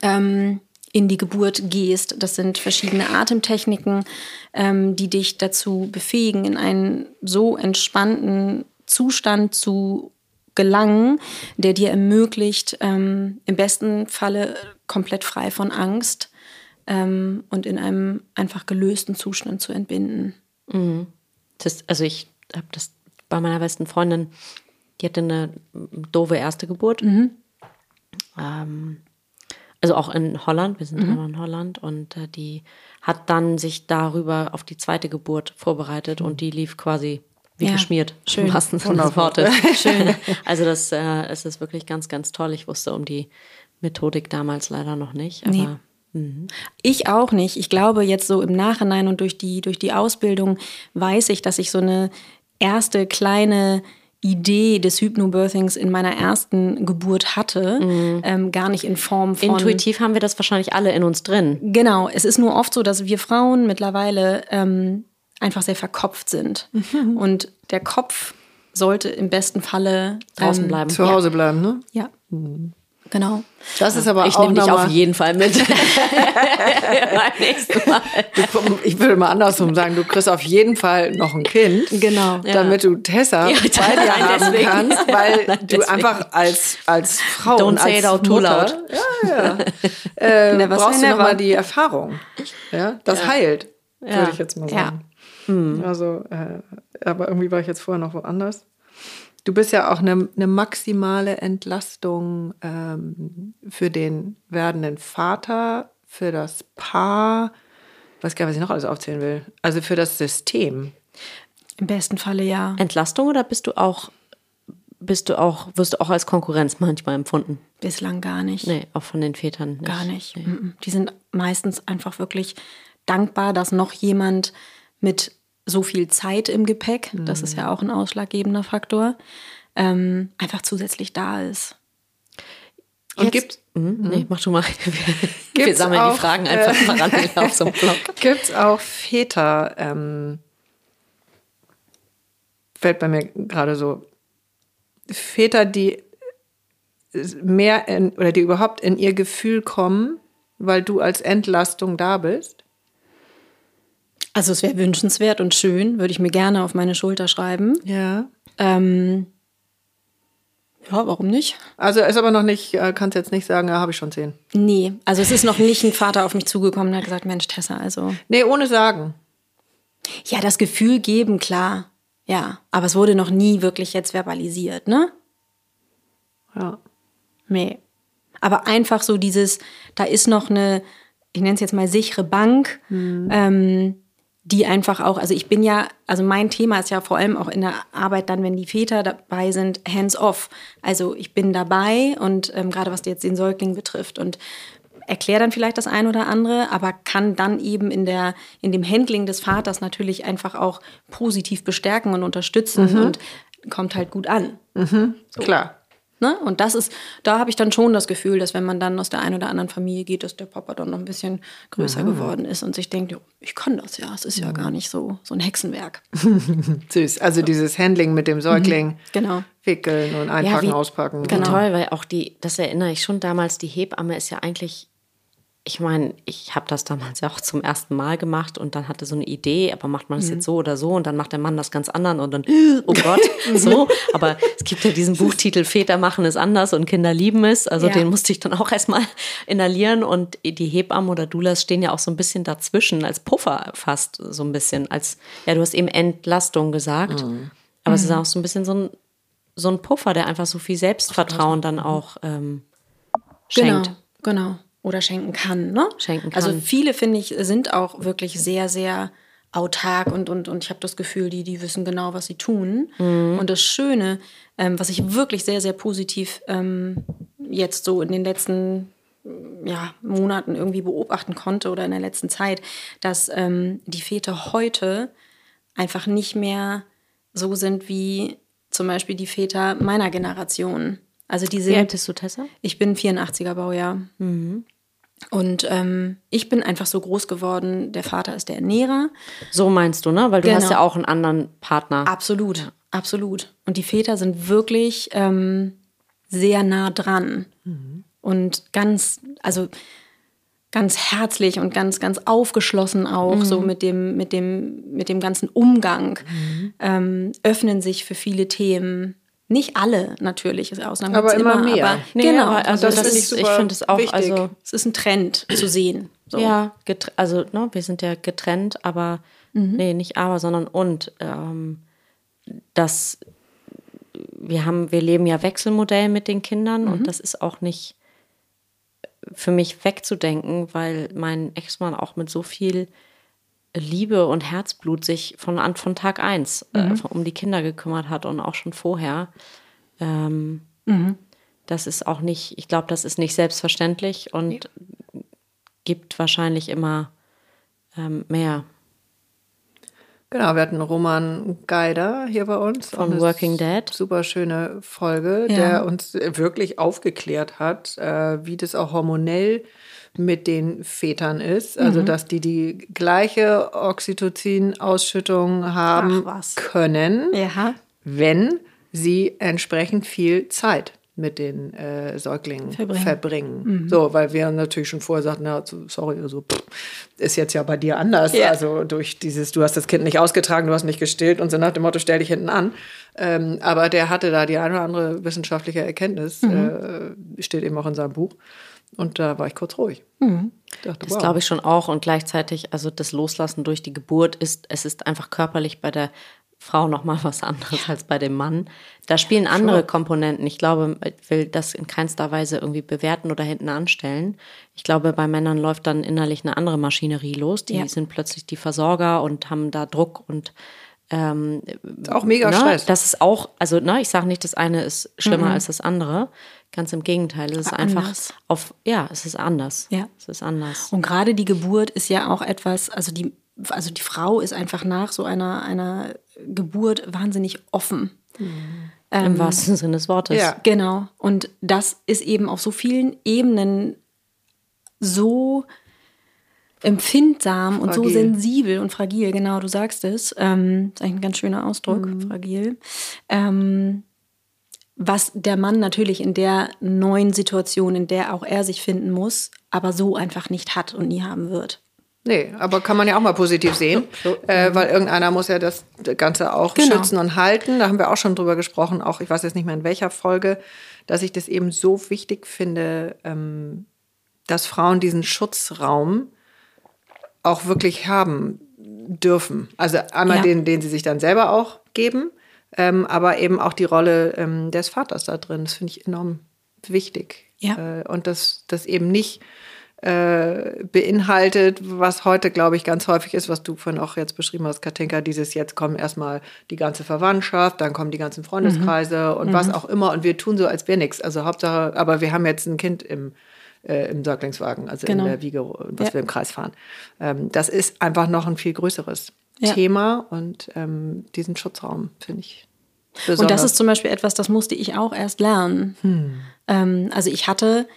ähm, in die Geburt gehst. Das sind verschiedene Atemtechniken, ähm, die dich dazu befähigen, in einen so entspannten Zustand zu gelangen, der dir ermöglicht, ähm, im besten Falle komplett frei von Angst ähm, und in einem einfach gelösten Zustand zu entbinden. Das, also ich habe das bei meiner besten Freundin, die hatte eine doofe erste Geburt. Ähm, also auch in Holland, wir sind immer noch in Holland und äh, die hat dann sich darüber auf die zweite Geburt vorbereitet und die lief quasi wie Ja, geschmiert, schön. des Wortes. Schön. Also das äh, es ist wirklich ganz, ganz toll. Ich wusste um die Methodik damals leider noch nicht, aber Nee. Ich auch nicht. Ich glaube, jetzt so im Nachhinein und durch die, durch die Ausbildung weiß ich, dass ich so eine erste kleine Idee des Hypnobirthings in meiner ersten Geburt hatte. Ähm, gar nicht in Form von. intuitiv haben wir das wahrscheinlich alle in uns drin. Genau. Es ist nur oft so, dass wir Frauen mittlerweile ähm, einfach sehr verkopft sind. Und der Kopf sollte im besten Falle Draußen ähm, bleiben. Zu Hause bleiben, ne? Ja. Genau. Das ist aber Ich auch nehme dich auf jeden Fall mit. Mal. Du- Ich würde mal andersrum sagen, du kriegst auf jeden Fall noch ein Kind. Genau. Damit du Tessa Ja, bei dir haben deswegen. kannst, weil Nein, du deswegen. einfach als, als Frau Don't und say als it out Mutter, loud. Ja, ja. Äh, brauchst say du nochmal die Erfahrung. Ja, das heilt, würde ich jetzt mal Ja. sagen. Also, äh, aber irgendwie war ich jetzt vorher noch woanders. Du bist ja auch eine, eine maximale Entlastung ähm, für den werdenden Vater, für das Paar, weiß gar nicht, was ich noch alles aufzählen will. Also für das System. Im besten Falle ja. Entlastung oder bist du auch bist du auch, wirst du auch als Konkurrenz manchmal empfunden? Bislang gar nicht. Nee, auch von den Vätern nicht. Gar nicht. Nee. Die sind meistens einfach wirklich dankbar, dass noch jemand mit so viel Zeit im Gepäck, mhm. das ist ja auch ein ausschlaggebender Faktor, ähm, einfach zusätzlich da ist. Und gibt mhm, nee, mach du mal. Wir, wir sammeln auch, die Fragen einfach äh, parallel auf so einem Blog. Gibt es auch Väter, ähm, fällt bei mir gerade so, Väter, die mehr in, oder die überhaupt in ihr Gefühl kommen, weil du als Entlastung da bist? Also es wäre wünschenswert und schön, würde ich mir gerne auf meine Schulter schreiben. Ja. Ähm, ja, warum nicht? Also ist aber noch nicht, äh, kannst jetzt nicht sagen, ja, habe ich schon zehn. Nee, also es ist noch nicht ein Vater auf mich zugekommen und hat gesagt, Mensch, Tessa, also. Nee, ohne sagen. Ja, das Gefühl geben, klar. Ja, aber es wurde noch nie wirklich jetzt verbalisiert, ne? Ja. Nee. Aber einfach so dieses, da ist noch eine, ich nenne es jetzt mal sichere Bank, mhm. ähm, die einfach auch, also ich bin ja, also mein Thema ist ja vor allem auch in der Arbeit dann, wenn die Väter dabei sind, hands off. Also ich bin dabei und ähm, gerade was jetzt den Säugling betrifft und erkläre dann vielleicht das ein oder andere, aber kann dann eben in der in dem Handling des Vaters natürlich einfach auch positiv bestärken und unterstützen mhm. und kommt halt gut an. Mhm. So. Klar. Ne? Und das ist, da habe ich dann schon das Gefühl, dass wenn man dann aus der einen oder anderen Familie geht, dass der Papa dann noch ein bisschen größer Aha. geworden ist und sich denkt, ich kann das ja, es ist ja gar nicht so, so ein Hexenwerk. Süß. Also dieses Handling mit dem Säugling. Mhm. Genau. Wickeln und einpacken, ja, wie, auspacken. Genau. Toll, weil auch die, das erinnere ich schon damals, die Hebamme ist ja eigentlich ich meine, ich habe das damals ja auch zum ersten Mal gemacht und dann hatte so eine Idee, aber macht man das mhm. jetzt so oder so und dann macht der Mann das ganz anders und dann, oh Gott, so. Aber es gibt ja diesen Buchtitel Väter machen es anders und Kinder lieben es. Also ja. den musste ich dann auch erstmal inhalieren und die Hebammen oder Doulas stehen ja auch so ein bisschen dazwischen, als Puffer fast so ein bisschen, als, ja, du hast eben Entlastung gesagt, mhm. aber mhm. es ist mhm. auch so ein bisschen so ein, so ein Puffer, der einfach so viel Selbstvertrauen dann auch ähm, schenkt. Genau, genau oder schenken kann. Ne? Schenken also kann. Also viele, finde ich, sind auch wirklich sehr, sehr autark und, und, und ich habe das Gefühl, die, die wissen genau, was sie tun. Mhm. Und das Schöne, ähm, was ich wirklich sehr, sehr positiv ähm, jetzt so in den letzten ja, Monaten irgendwie beobachten konnte oder in der letzten Zeit, dass ähm, die Väter heute einfach nicht mehr so sind wie zum Beispiel die Väter meiner Generation. Also die sind. Wie alt bist du, Tessa? Ich bin 84er Baujahr. Mhm. Und ähm, ich bin einfach so groß geworden, der Vater ist der Ernährer. So meinst du, ne? Weil du genau. hast ja auch einen anderen Partner. Absolut, ja. absolut. Und die Väter sind wirklich ähm, sehr nah dran. Mhm. Und ganz, also ganz herzlich und ganz, ganz aufgeschlossen auch, mhm. so mit dem, mit dem, mit dem ganzen Umgang, mhm. ähm, öffnen sich für viele Themen. Nicht alle natürlich, Ausnahmen aber immer, immer mehr. Aber, nee, genau, aber also das, das ist, ich, ich finde es auch, wichtig. also es ist ein Trend zu sehen. So. Ja, also ne, wir sind ja getrennt, aber mhm. nee, nicht aber, sondern und. Ähm, das, wir haben, wir leben ja Wechselmodell mit den Kindern mhm. und das ist auch nicht für mich wegzudenken, weil mein Ex-Mann auch mit so viel Liebe und Herzblut sich von, von Tag eins äh, mhm. äh, um die Kinder gekümmert hat und auch schon vorher. Ähm, mhm. Das ist auch nicht, ich glaube, das ist nicht selbstverständlich und nee. gibt wahrscheinlich immer ähm, mehr. Genau, wir hatten Roman Geider hier bei uns. Von Working Dead. Super schöne Folge, ja. der uns wirklich aufgeklärt hat, äh, wie das auch hormonell mit den Vätern ist. Also, mhm. dass die die gleiche Oxytocin-Ausschüttung haben können, ja. wenn sie entsprechend viel Zeit mit den äh, Säuglingen verbringen. verbringen. Mhm. So, weil wir natürlich schon vorher sagten, na, sorry, also pff, ist jetzt ja bei dir anders. Ja. Also durch dieses, du hast das Kind nicht ausgetragen, du hast nicht gestillt und so nach dem Motto, stell dich hinten an. Ähm, aber der hatte da die eine oder andere wissenschaftliche Erkenntnis, mhm. äh, steht eben auch in seinem Buch. Und da war ich kurz ruhig. Mhm. Dachte, das wow. glaube ich schon auch. Und gleichzeitig, also das Loslassen durch die Geburt ist, es ist einfach körperlich bei der Frau noch mal was anderes als bei dem Mann. Da spielen andere sure. Komponenten. Ich glaube, ich will das in keinster Weise irgendwie bewerten oder hinten anstellen. Ich glaube, bei Männern läuft dann innerlich eine andere Maschinerie los. Die ja. sind plötzlich die Versorger und haben da Druck und ähm, auch mega ne, Stress. Das ist auch, also ne, ich sage nicht, das eine ist schlimmer Mhm. als das andere. Ganz im Gegenteil. Es ist Aber einfach anders. auf, ja, es ist anders. Ja. Es ist anders. Und gerade die Geburt ist ja auch etwas, also die, also die Frau ist einfach nach so einer, einer Geburt wahnsinnig offen. Im wahrsten Sinne des Wortes. Ja. Genau. Und das ist eben auf so vielen Ebenen so empfindsam und so Fragil. sensibel und fragil. Genau, du sagst es. Ähm, ist eigentlich ein ganz schöner Ausdruck, fragil. Ähm, was der Mann natürlich in der neuen Situation, in der auch er sich finden muss, aber so einfach nicht hat und nie haben wird. Nee, aber kann man ja auch mal positiv sehen, äh, weil irgendeiner muss ja das Ganze auch Genau. schützen und halten. Da haben wir auch schon drüber gesprochen, auch ich weiß jetzt nicht mehr in welcher Folge, dass ich das eben so wichtig finde, ähm, dass Frauen diesen Schutzraum auch wirklich haben dürfen. Also einmal Ja. den, den sie sich dann selber auch geben, ähm, aber eben auch die Rolle ähm, des Vaters da drin. Das finde ich enorm wichtig. Ja. Äh, und das, das eben nicht äh, beinhaltet, was heute, glaube ich, ganz häufig ist, was du vorhin auch jetzt beschrieben hast, Katinka, dieses jetzt kommen erstmal die ganze Verwandtschaft, dann kommen die ganzen Freundeskreise Mhm. und was auch immer und wir tun so, als wäre nichts. Also Hauptsache, aber wir haben jetzt ein Kind im, äh, im Säuglingswagen, also Genau. in der Wiege, was Ja. wir im Kreis fahren. Ähm, das ist einfach noch ein viel größeres Ja. Thema und ähm, diesen Schutzraum finde ich besonders. Und das ist zum Beispiel etwas, das musste ich auch erst lernen. Ähm, also ich hatte,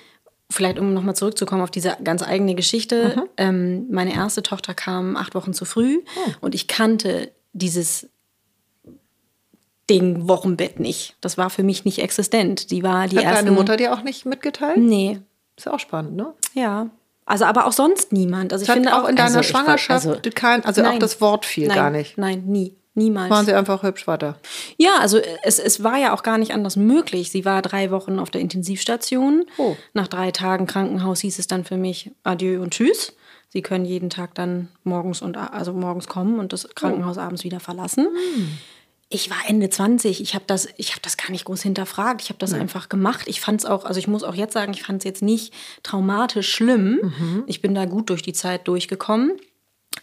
vielleicht um nochmal zurückzukommen auf diese ganz eigene Geschichte, ähm, meine erste Tochter kam acht Wochen zu früh und ich kannte dieses Ding Wochenbett nicht. Das war für mich nicht existent. Die war die Hat erste deine Mutter dir auch nicht mitgeteilt? Nee, Ist ja auch spannend, ne? ja. Also aber auch sonst niemand. Also ich Hat finde auch in deiner also ich war- Schwangerschaft also- kein, also auch Nein. das Wort fiel nein, gar nicht. Nein, nie. Niemals. Waren sie einfach hübsch weiter. Ja, also es, es war ja auch gar nicht anders möglich. Sie war drei Wochen auf der Intensivstation. Oh. Nach drei Tagen Krankenhaus hieß es dann für mich Adieu und Tschüss. Sie können jeden Tag dann morgens und also morgens kommen und das Krankenhaus abends wieder verlassen. Ich war Ende 20. Ich habe das, ich habe das gar nicht groß hinterfragt. Ich habe das einfach gemacht. Ich fand es auch, also ich muss auch jetzt sagen, ich fand es jetzt nicht traumatisch schlimm. Ich bin da gut durch die Zeit durchgekommen.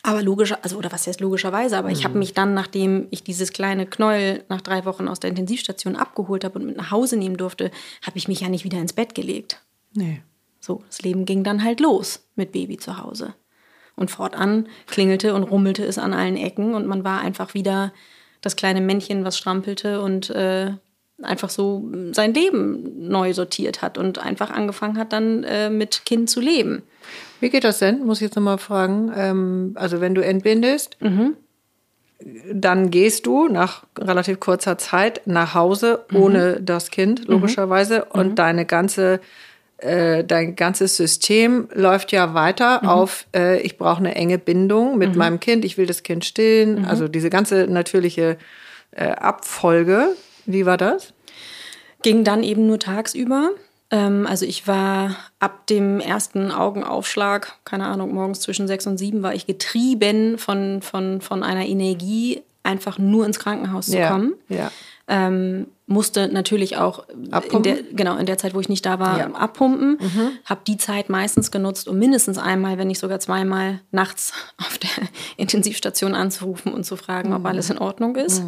Aber logischer, also oder was heißt logischerweise, aber ich habe mich dann, nachdem ich dieses kleine Knäuel nach drei Wochen aus der Intensivstation abgeholt habe und mit nach Hause nehmen durfte, habe ich mich ja nicht wieder ins Bett gelegt. Nee. So, das Leben ging dann halt los mit Baby zu Hause. Und fortan klingelte und rummelte es an allen Ecken und man war einfach wieder das kleine Männchen, was strampelte und äh, einfach so sein Leben neu sortiert hat und einfach angefangen hat, dann äh, mit Kind zu leben. Wie geht das denn? Muss ich jetzt nochmal fragen. Ähm, also wenn du entbindest, Mhm. dann gehst du nach relativ kurzer Zeit nach Hause Mhm. ohne das Kind, logischerweise. Und deine ganze, äh, dein ganzes System läuft ja weiter Mhm. auf, äh, ich brauche eine enge Bindung mit meinem Kind, ich will das Kind stillen. Mhm. Also diese ganze natürliche äh, Abfolge. Wie war das? ging dann eben nur tagsüber. Ähm, also ich war ab dem ersten Augenaufschlag, keine Ahnung, morgens zwischen sechs und sieben, war ich getrieben von, von, von einer Energie, einfach nur ins Krankenhaus zu kommen. Ja. Ähm, musste natürlich auch in der, genau, in der Zeit, wo ich nicht da war, Ja. Mhm. abpumpen. Habe die Zeit meistens genutzt, um mindestens einmal, wenn nicht sogar zweimal nachts auf der Intensivstation anzurufen und zu fragen, Mhm. ob alles in Ordnung ist.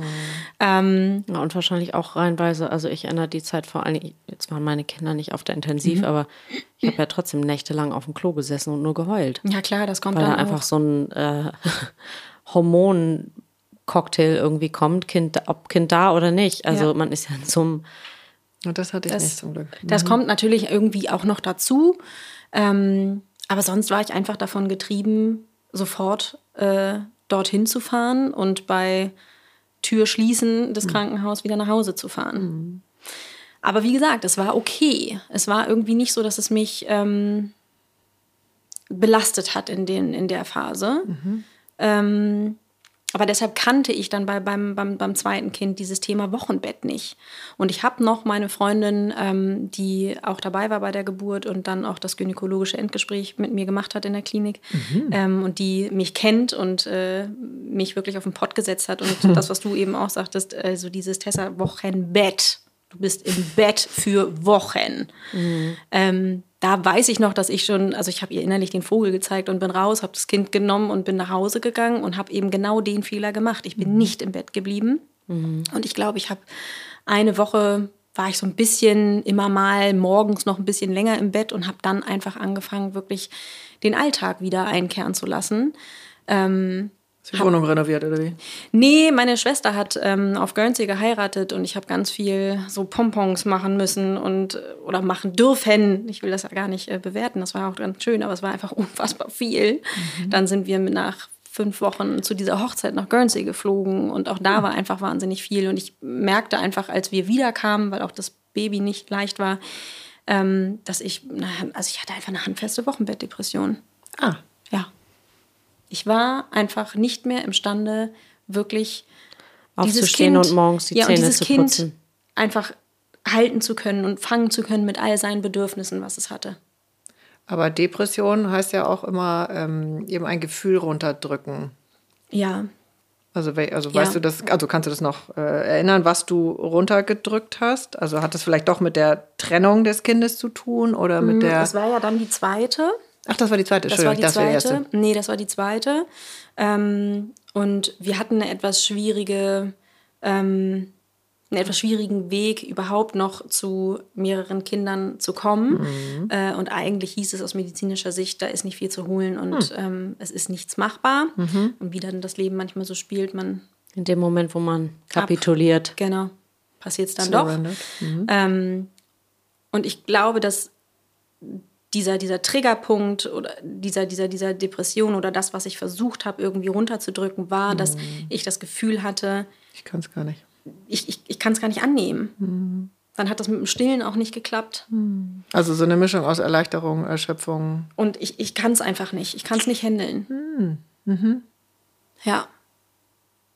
Ähm, Ja, und wahrscheinlich auch reinweise, also ich erinnere die Zeit vor allem, jetzt waren meine Kinder nicht auf der Intensiv, aber ich habe ja trotzdem nächtelang auf dem Klo gesessen und nur geheult. ja klar, das kommt Weil da dann einfach auch. so ein äh, Hormoncocktail irgendwie kommt, kind, ob Kind da oder nicht. Also Ja. man ist ja in so einem Und das hatte ich Das- nicht zum Glück. Das kommt natürlich irgendwie auch noch dazu. Ähm, aber sonst war ich einfach davon getrieben, sofort äh, dorthin zu fahren und bei Tür schließen des Krankenhauses wieder nach Hause zu fahren. Aber wie gesagt, es war okay. Es war irgendwie nicht so, dass es mich ähm, belastet hat in, den, in der Phase. Ähm, aber deshalb kannte ich dann bei, beim, beim, beim zweiten Kind dieses Thema Wochenbett nicht. Und ich habe noch meine Freundin, ähm, die auch dabei war bei der Geburt und dann auch das gynäkologische Endgespräch mit mir gemacht hat in der Klinik ähm, und die mich kennt und äh, mich wirklich auf den Pott gesetzt hat. Und das, was du eben auch sagtest, also dieses Tessa-Wochenbett Du bist im Bett für Wochen. Ähm, da weiß ich noch, dass ich schon, also ich habe ihr innerlich den Vogel gezeigt und bin raus, habe das Kind genommen und bin nach Hause gegangen und habe eben genau den Fehler gemacht. Ich bin nicht im Bett geblieben. Und ich glaube, ich habe eine Woche war ich so ein bisschen immer mal morgens noch ein bisschen länger im Bett und habe dann einfach angefangen, wirklich den Alltag wieder einkehren zu lassen. Ähm, Ist die Wohnung renoviert oder wie? Nee, meine Schwester hat ähm, auf Guernsey geheiratet und ich habe ganz viel so Pompons machen müssen und oder machen dürfen. Ich will das ja gar nicht äh, bewerten, das war auch ganz schön, aber es war einfach unfassbar viel. Dann sind wir nach fünf Wochen zu dieser Hochzeit nach Guernsey geflogen und auch da war einfach wahnsinnig viel und ich merkte einfach, als wir wiederkamen, weil auch das Baby nicht leicht war, ähm, dass ich, also ich hatte einfach eine handfeste Wochenbettdepression. Ah. Ich war einfach nicht mehr imstande, wirklich Aufzustehen und morgens die ja, und Zähne dieses zu Kind putzen. einfach halten zu können und fangen zu können mit all seinen Bedürfnissen, was es hatte. aber Depression heißt ja auch immer ähm, eben ein Gefühl runterdrücken. Ja, Also, also Ja. weißt du das, also kannst du das noch äh, erinnern, was du runtergedrückt hast? Also hat das vielleicht doch mit der Trennung des Kindes zu tun oder mit der. das war ja dann die zweite. Ach, das war die zweite, Das war die das war die erste. zweite. Nee, das war die zweite. Ähm, und wir hatten eine etwas schwierige, ähm, einen etwas schwierigen Weg, überhaupt noch zu mehreren Kindern zu kommen. Mhm. Äh, und eigentlich hieß es aus medizinischer Sicht, da ist nicht viel zu holen und Hm. ähm, es ist nichts machbar. Mhm. Und wie dann das Leben manchmal so spielt, man In dem Moment, wo man kapituliert. Genau, passiert es dann doch. Surrendered. Ähm, und ich glaube, dass dieser, dieser Triggerpunkt oder dieser, dieser, dieser Depression oder das, was ich versucht habe, irgendwie runterzudrücken, war, dass ich das Gefühl hatte, Ich kann es gar nicht. ich, ich, ich kann es gar nicht annehmen. Dann hat das mit dem Stillen auch nicht geklappt. Also so eine Mischung aus Erleichterung, Erschöpfung. Und ich, ich kann es einfach nicht. Ich kann es nicht handeln. Ja.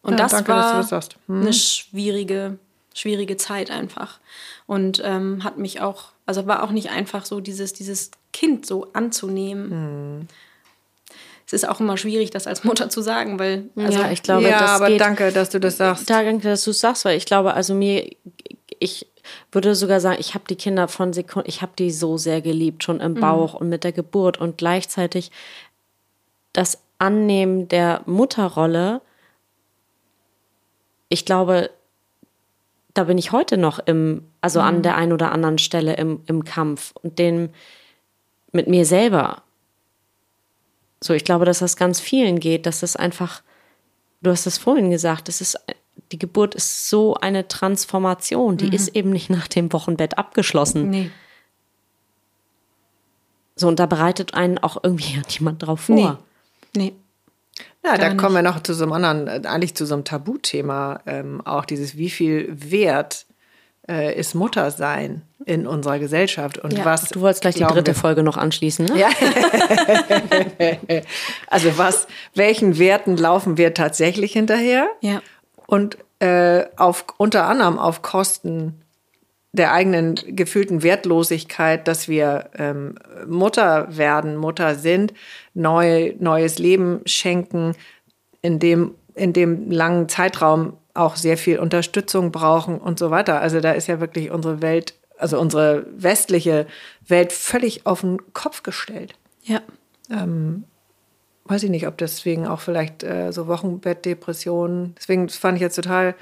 Und Ja, das danke, dass du war das sagst. Eine schwierige, schwierige Zeit einfach. Und ähm, hat mich auch, also war auch nicht einfach so dieses, dieses Kind so anzunehmen. Hm. Es ist auch immer schwierig, das als Mutter zu sagen, weil also, ja, ich glaube, ja, das aber geht, danke, dass du das sagst. Danke, dass du es sagst, weil ich glaube, also mir, ich würde sogar sagen, ich habe die Kinder von Sekunden, ich habe die so sehr geliebt, schon im Bauch und mit der Geburt und gleichzeitig das Annehmen der Mutterrolle. Ich glaube, da bin ich heute noch im, also an der einen oder anderen Stelle im, im Kampf und den mit mir selber. So, ich glaube, dass das ganz vielen geht, dass das einfach du hast es vorhin gesagt, es ist, die Geburt ist so eine Transformation, die ist eben nicht nach dem Wochenbett abgeschlossen. nee. So, und da bereitet einen auch irgendwie jemand drauf vor. Nee. Ja, da kommen wir noch zu so einem anderen, äh, eigentlich zu so einem Tabuthema, ähm, auch dieses, wie viel Wert äh, ist Muttersein in unserer Gesellschaft und Ja. was. Du wolltest gleich die dritte wir- Folge noch anschließen, ne? Ja. also was, welchen Werten laufen wir tatsächlich hinterher? Ja. Und äh, auf, unter anderem auf Kosten der eigenen gefühlten Wertlosigkeit, dass wir ähm, Mutter werden, Mutter sind, neu, neues Leben schenken, in dem, in dem langen Zeitraum auch sehr viel Unterstützung brauchen und so weiter. Also da ist ja wirklich unsere Welt, also unsere westliche Welt völlig auf den Kopf gestellt Ja. weiß ich nicht, ob deswegen auch vielleicht äh, so Wochenbettdepressionen. Deswegen fand ich jetzt total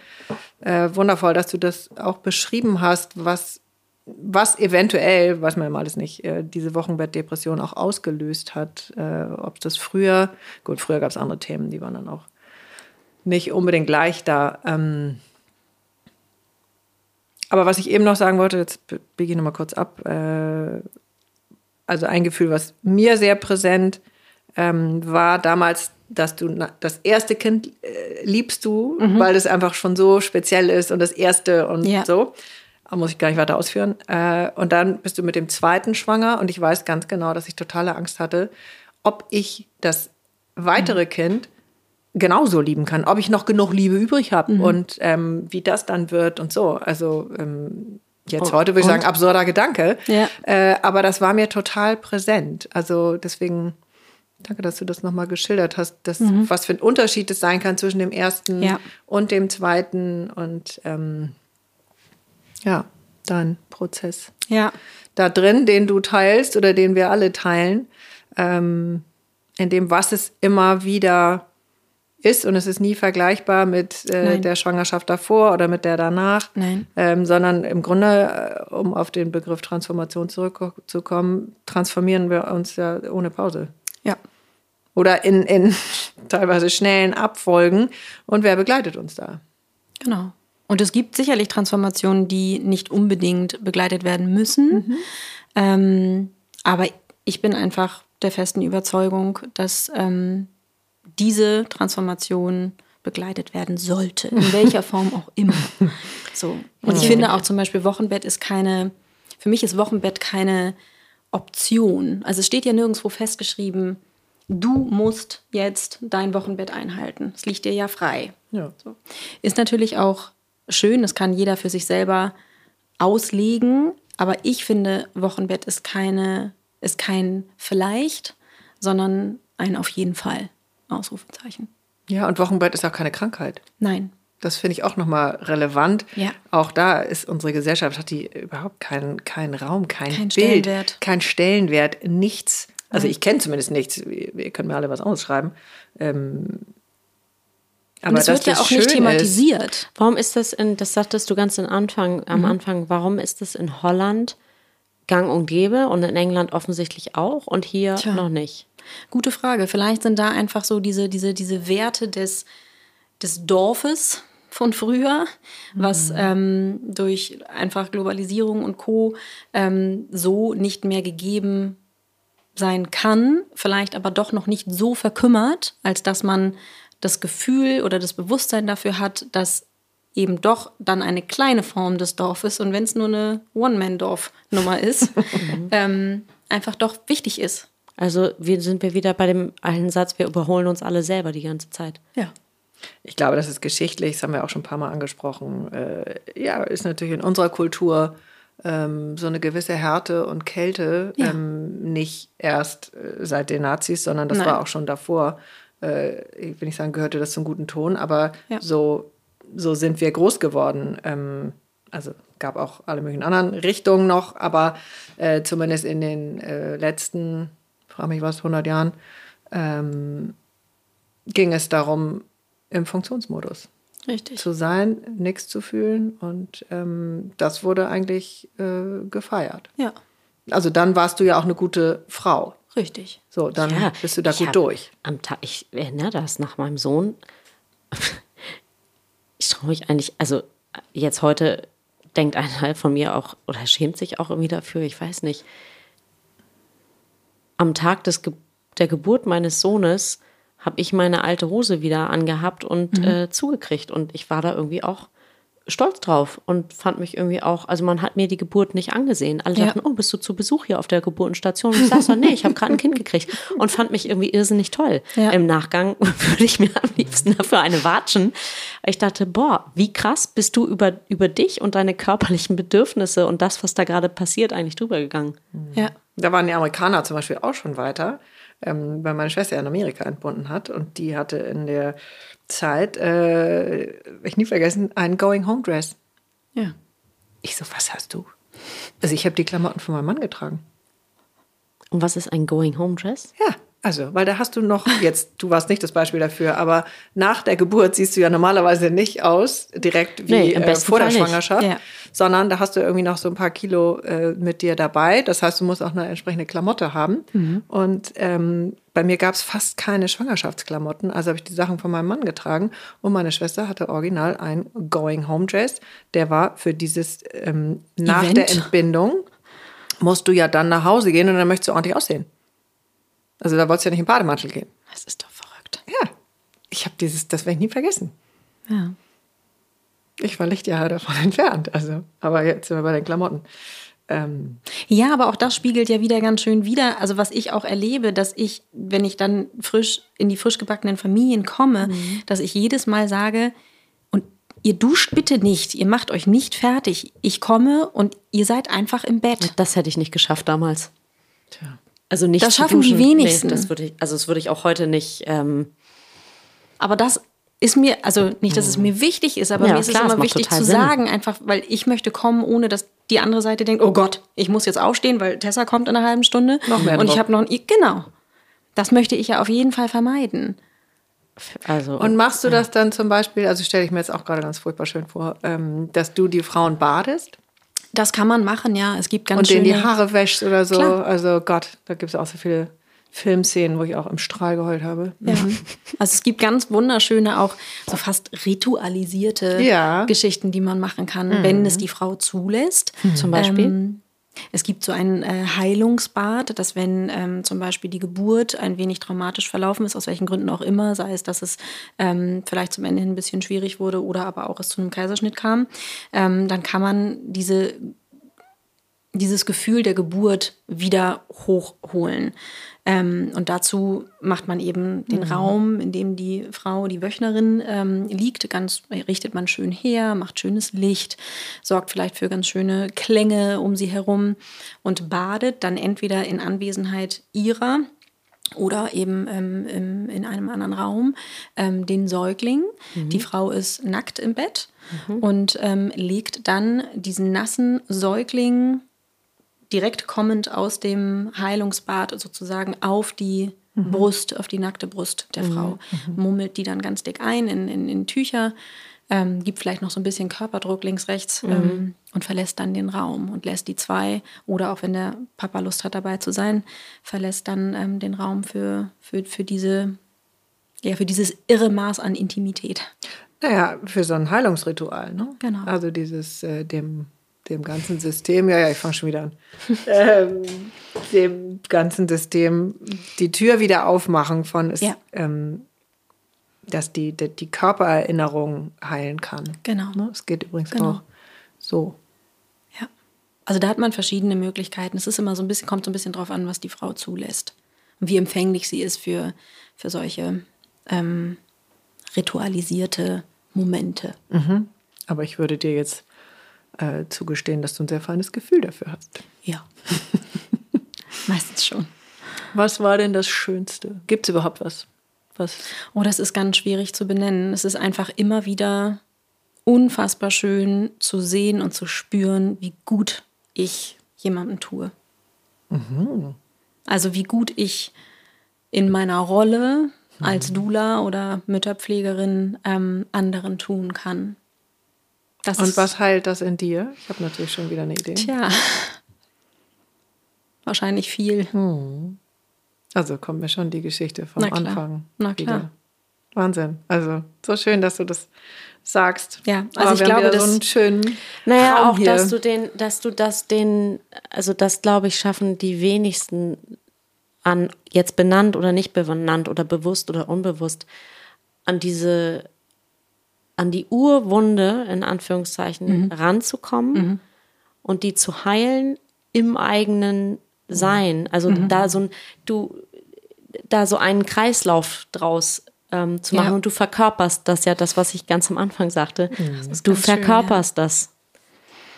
äh, wundervoll, dass du das auch beschrieben hast, was, was eventuell, weiß man ja mal alles nicht, äh, diese Wochenbettdepression auch ausgelöst hat. Äh, ob das früher, gut, früher gab es andere Themen, die waren dann auch nicht unbedingt gleich da. Ähm, aber was ich eben noch sagen wollte, jetzt biege ich nochmal kurz ab. Äh, also ein Gefühl, was mir sehr präsent ähm, war damals, dass du na, das erste Kind äh, liebst du, weil es einfach schon so speziell ist und das erste und Ja. so. Da muss ich gar nicht weiter ausführen. Äh, und dann bist du mit dem zweiten schwanger und ich weiß ganz genau, dass ich totale Angst hatte, ob ich das weitere Kind genauso lieben kann, ob ich noch genug Liebe übrig habe und ähm, wie das dann wird und so. Also ähm, jetzt heute würde ich sagen, absurder Gedanke. Ja. Äh, aber das war mir total präsent. Also deswegen danke, dass du das nochmal geschildert hast, dass, was für ein Unterschied es sein kann zwischen dem ersten Ja. und dem zweiten. Und ähm, ja, dein Prozess. Ja. Da drin, den du teilst oder den wir alle teilen, ähm, in dem, was es immer wieder ist und es ist nie vergleichbar mit äh, der Schwangerschaft davor oder mit der danach, Nein. Ähm, sondern im Grunde, äh, um auf den Begriff Transformation zurückzukommen, transformieren wir uns ja ohne Pause Ja. oder in, in teilweise schnellen Abfolgen und wer begleitet uns da? Genau. Und es gibt sicherlich Transformationen, die nicht unbedingt begleitet werden müssen. Ähm, aber ich bin einfach der festen Überzeugung, dass ähm, diese Transformation begleitet werden sollte, in welcher Form auch immer. So. Und ich finde auch zum Beispiel Wochenbett ist keine, für mich ist Wochenbett keine Option. Also es steht ja nirgendwo festgeschrieben, du musst jetzt dein Wochenbett einhalten. Es liegt dir ja frei. Ja. So. Ist natürlich auch schön, das kann jeder für sich selber auslegen, aber ich finde, Wochenbett ist keine, ist kein vielleicht, sondern ein auf jeden Fall. Ausrufezeichen. Ja, und Wochenbett ist auch keine Krankheit. Nein. Das finde ich auch nochmal relevant. Ja. Auch da ist unsere Gesellschaft, hat die überhaupt keinen, keinen Raum, kein, Kein Bild, Stellenwert. kein Stellenwert, nichts. Also ich kenne zumindest nichts. Ihr ihr könnt mir alle was ausschreiben. Ähm, aber Und es dass wird ja das auch nicht thematisiert. Warum ist das in, das sagtest du ganz am Anfang, am Anfang, warum ist das in Holland gang und gäbe und in England offensichtlich auch und hier Tja. noch nicht? Gute Frage. Vielleicht sind da einfach so diese, diese, diese Werte des, des Dorfes von früher, was ähm, durch einfach Globalisierung und Co. Ähm, so nicht mehr gegeben sein kann, vielleicht aber doch noch nicht so verkümmert, als dass man das Gefühl oder das Bewusstsein dafür hat, dass eben doch dann eine kleine Form des Dorfes und wenn es nur eine One-Man-Dorf-Nummer ist, ähm, einfach doch wichtig ist. Also wir sind wir wieder bei dem alten Satz, wir überholen uns alle selber die ganze Zeit. Ja. Ich glaube, das ist geschichtlich, das haben wir auch schon ein paar Mal angesprochen. Äh, ja, ist natürlich in unserer Kultur ähm, so eine gewisse Härte und Kälte Ja. ähm, nicht erst äh, seit den Nazis, sondern das Nein. war auch schon davor. Äh, ich will nicht sagen, gehörte das zum guten Ton, aber Ja. so, so sind wir groß geworden. Ähm, also gab auch alle möglichen anderen Richtungen noch, aber äh, zumindest in den äh, letzten, frage mich was, 100 Jahren, ähm, ging es darum, im Funktionsmodus Richtig. zu sein, nichts zu fühlen und ähm, das wurde eigentlich äh, gefeiert. Ja, Also dann warst du ja auch eine gute Frau. richtig. So, dann Ja, bist du da gut durch. Am Tag, ich erinnere das nach meinem Sohn. Ich traue mich eigentlich, also jetzt heute denkt ein Teil von mir auch oder schämt sich auch irgendwie dafür, ich weiß nicht. Am Tag des Ge der Geburt meines Sohnes habe ich meine alte Hose wieder angehabt und äh, zugekriegt und ich war da irgendwie auch stolz drauf und fand mich irgendwie auch, also man hat mir die Geburt nicht angesehen. Alle Ja. dachten, oh, bist du zu Besuch hier auf der Geburtenstation? Und ich saß so, nee, ich habe gerade ein Kind gekriegt und fand mich irgendwie irrsinnig toll. Ja. Im Nachgang würde ich mir am liebsten dafür eine watschen. Ich dachte, boah, wie krass bist du über, über dich und deine körperlichen Bedürfnisse und das, was da gerade passiert, eigentlich drüber gegangen. Ja. Da waren die Amerikaner zum Beispiel auch schon weiter, ähm, weil meine Schwester in Amerika entbunden hat und die hatte in der Zeit, äh, ich nie vergessen, einen Going Home Dress. Ja. Ich so, was hast du? Also ich habe die Klamotten von meinem Mann getragen. Und was ist ein Going Home Dress? Ja, also, weil da hast du noch, jetzt, du warst nicht das Beispiel dafür, aber nach der Geburt siehst du ja normalerweise nicht aus, direkt wie Nee, im äh, vor der Fall. Schwangerschaft, Ja. sondern da hast du irgendwie noch so ein paar Kilo äh, mit dir dabei. Das heißt, du musst auch eine entsprechende Klamotte haben. Mhm. Und ähm, bei mir gab es fast keine Schwangerschaftsklamotten, also habe ich die Sachen von meinem Mann getragen und meine Schwester hatte original ein Going Home Dress. Der war für dieses ähm, nach Event? der Entbindung musst du ja dann nach Hause gehen und dann möchtest du ordentlich aussehen. Also da wolltest du ja nicht im Bademantel gehen. Das ist doch verrückt. Ja, ich habe dieses, das werde ich nie vergessen. Ja. Ich war Lichtjahre davon entfernt. Also, aber jetzt sind wir bei den Klamotten. Ähm, Ja, aber auch das spiegelt ja wieder ganz schön wider. Also was ich auch erlebe, dass ich, wenn ich dann frisch in die frisch gebackenen Familien komme, dass ich jedes Mal sage, und ihr duscht bitte nicht, ihr macht euch nicht fertig. Ich komme und ihr seid einfach im Bett. Das hätte ich nicht geschafft damals. tja. Also nicht Das zu schaffen die duschen. wenigsten. Nee, das würde ich, also das würde ich auch heute nicht. Ähm, Aber das ist mir, also nicht, dass es mir wichtig ist, aber Ja, mir ist klar, es immer wichtig zu Sinn. sagen, einfach, weil ich möchte kommen, ohne dass die andere Seite denkt, oh Gott, ich muss jetzt aufstehen, weil Tessa kommt in einer halben Stunde. Noch mehr Und Druck. ich habe noch, genau. Das möchte ich ja auf jeden Fall vermeiden. Also, Und machst du das dann zum Beispiel, also stelle ich mir jetzt auch gerade ganz furchtbar schön vor, ähm, dass du die Frauen badest Das kann man machen, ja. Es gibt ganz und denen schöne... die Haare wäschst oder so? Klar. Also Gott, da gibt es auch so viele Filmszenen, wo ich auch im Strahl geheult habe. Ja. Also es gibt ganz wunderschöne, auch so fast ritualisierte Ja. Geschichten, die man machen kann, wenn es die Frau zulässt. Zum Beispiel? Ähm, es gibt so ein äh, Heilungsbad, dass wenn ähm, zum Beispiel die Geburt ein wenig traumatisch verlaufen ist, aus welchen Gründen auch immer, sei es, dass es ähm, vielleicht zum Ende hin ein bisschen schwierig wurde oder aber auch es zu einem Kaiserschnitt kam, ähm, dann kann man diese dieses Gefühl der Geburt wieder hochholen. Ähm, und dazu macht man eben den Raum, in dem die Frau, die Wöchnerin ähm, liegt, ganz richtet man schön her, macht schönes Licht, sorgt vielleicht für ganz schöne Klänge um sie herum und badet dann entweder in Anwesenheit ihrer oder eben ähm, im, in einem anderen Raum ähm, den Säugling. Die Frau ist nackt im Bett und ähm, legt dann diesen nassen Säugling direkt kommend aus dem Heilungsbad sozusagen auf die Brust, auf die nackte Brust der Frau. Mummelt die dann ganz dick ein in, in, in Tücher, ähm, gibt vielleicht noch so ein bisschen Körperdruck links, rechts ähm, und verlässt dann den Raum und lässt die zwei, oder auch wenn der Papa Lust hat dabei zu sein, verlässt dann ähm, den Raum für, für, für diese, ja, für dieses irre Maß an Intimität. Naja, für so ein Heilungsritual, ne? Genau. Also dieses, äh, dem, dem ganzen System, ja, ja, ich fange schon wieder an, ähm, dem ganzen System die Tür wieder aufmachen von, es, Ja. ähm, dass die, die, die Körpererinnerung heilen kann. Genau. Ne? Es geht übrigens Genau. auch so. Ja. Also da hat man verschiedene Möglichkeiten. Es ist immer so ein bisschen, kommt so ein bisschen drauf an, was die Frau zulässt. Und wie empfänglich sie ist für, für solche ähm, ritualisierte Momente. Aber ich würde dir jetzt äh, zugestehen, dass du ein sehr feines Gefühl dafür hast. Ja. Meistens schon. Was war denn das Schönste? Gibt es überhaupt was? was? Oh, das ist ganz schwierig zu benennen. Es ist einfach immer wieder unfassbar schön zu sehen und zu spüren, wie gut ich jemandem tue. Also wie gut ich in meiner Rolle als Dula oder Mütterpflegerin ähm, anderen tun kann. Das Und was heilt das in dir? Ich habe natürlich schon wieder eine Idee. Tja, wahrscheinlich viel. Also kommt mir schon die Geschichte vom Na klar. Anfang. Na klar. wieder. Wahnsinn. Also so schön, dass du das sagst. Ja, Aber also ich wir haben glaube, wieder so das- einen schönen Naja, Raum auch, hier. dass du den, dass du das den, also das glaube ich, schaffen die wenigsten an, jetzt benannt oder nicht benannt oder bewusst oder unbewusst, an diese, an die Urwunde, in Anführungszeichen, ranzukommen und die zu heilen im eigenen Sein. Also da so ein, du, da so einen Kreislauf draus ähm, zu machen Ja. und du verkörperst das ja, das, was ich ganz am Anfang sagte. Du ganz schön, verkörperst das.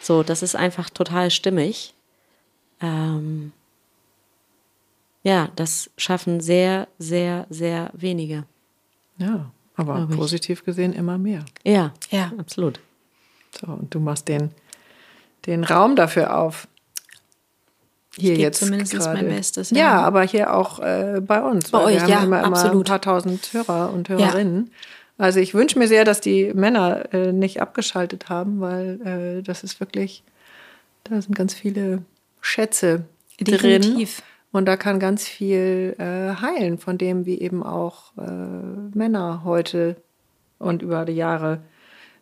So, das ist einfach total stimmig. Ähm, ja, das schaffen sehr, sehr, sehr wenige. Ja, aber ich. positiv gesehen immer mehr. Ja, Ja. absolut. So, und du machst den, den Raum dafür auf. Hier gebe jetzt zumindest gerade. mein Bestes, Ja. ja. aber hier auch äh, bei uns. Bei euch, wir ja, haben immer, immer absolut. ein paar tausend Hörer und Hörerinnen. Also ich wünsche mir sehr, dass die Männer äh, nicht abgeschaltet haben, weil äh, das ist wirklich, da sind ganz viele Schätze drin. Und da kann ganz viel äh, heilen von dem, wie eben auch äh, Männer heute und über die Jahre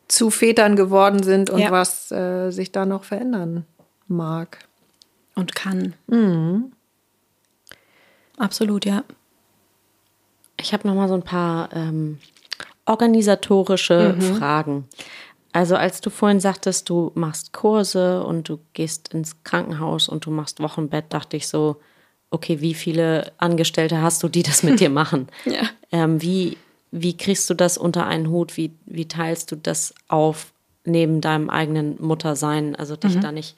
zu Vätern geworden sind und Ja. was äh, sich da noch verändern mag. Und kann. Absolut, ja. Ich habe noch mal so ein paar ähm, organisatorische Fragen. Also als du vorhin sagtest, du machst Kurse und du gehst ins Krankenhaus und du machst Wochenbett, dachte ich so, okay, wie viele Angestellte hast du, die das mit dir machen? Ja. Ähm, wie, wie kriegst du das unter einen Hut? Wie, wie teilst du das auf neben deinem eigenen Muttersein? Also dich da nicht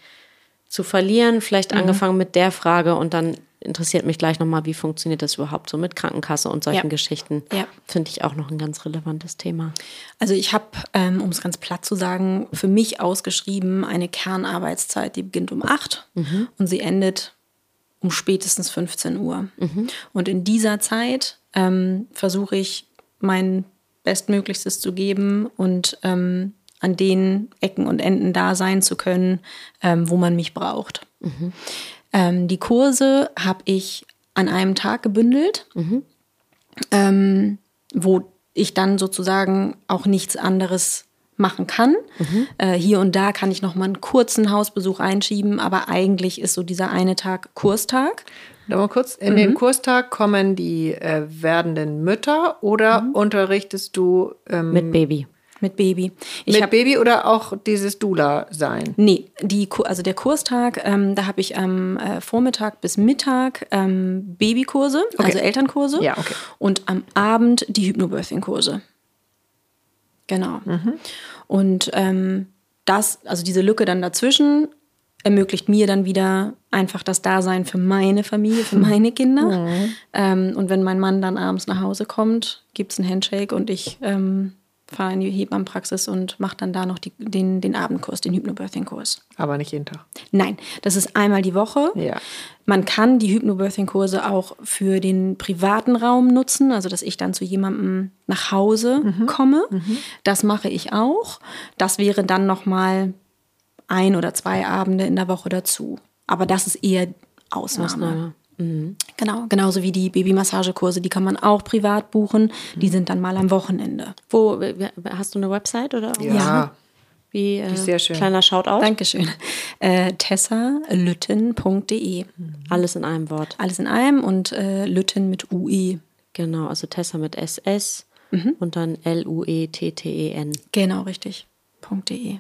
zu verlieren. Vielleicht angefangen mit der Frage und dann interessiert mich gleich nochmal, wie funktioniert das überhaupt so mit Krankenkasse und solchen Ja. Geschichten. Ja. Finde ich auch noch ein ganz relevantes Thema. Also ich habe, ähm, um es ganz platt zu sagen, für mich ausgeschrieben eine Kernarbeitszeit, die beginnt um 8 und sie endet um spätestens 15 Uhr. Und in dieser Zeit ähm, versuche ich mein Bestmöglichstes zu geben und ähm, an den Ecken und Enden da sein zu können, ähm, wo man mich braucht. Ähm, die Kurse habe ich an einem Tag gebündelt ähm, wo ich dann sozusagen auch nichts anderes machen kann. Äh, hier und da kann ich noch mal einen kurzen Hausbesuch einschieben, aber eigentlich ist so dieser eine Tag Kurstag. Noch mal kurz, in Mhm. den Kurstag kommen die äh, werdenden Mütter oder Mhm. unterrichtest du ähm, Mit Baby. Mit Baby. Ich mit hab, Baby oder auch dieses Dula-Sein? Nee, die, also der Kurstag, ähm, da habe ich am äh, Vormittag bis Mittag ähm, Babykurse, also Elternkurse. Ja, okay. Und am Abend die Hypnobirthing-Kurse. Genau. Mhm. Und ähm, das, also diese Lücke dann dazwischen, ermöglicht mir dann wieder einfach das Dasein für meine Familie, für meine Kinder. Mhm. Ähm, und wenn mein Mann dann abends nach Hause kommt, gibt es einen Handshake und ich ähm, fahre in die Hebammenpraxis und mache dann da noch die, den, den Abendkurs, den Hypnobirthing-Kurs. Aber nicht jeden Tag. Nein, das ist einmal die Woche. Ja. Man kann die Hypnobirthing-Kurse auch für den privaten Raum nutzen, also dass ich dann zu jemandem nach Hause komme. Das mache ich auch. Das wäre dann noch mal ein oder zwei Abende in der Woche dazu. Aber das ist eher Ausnahme. Ausnahme. Genau, genauso wie die Babymassagekurse, die kann man auch privat buchen. Die sind dann mal am Wochenende. Wo, hast du eine Website oder? Ja. Wie, äh, ist sehr schön. Kleiner Shoutout. Dankeschön. Äh, tessalütten.de. Alles in einem Wort. Alles in einem und äh, Lütten mit UE. Genau, also Tessa mit SS Mhm. und dann E L-U-E-T-T-E-N. Genau, richtig. .de.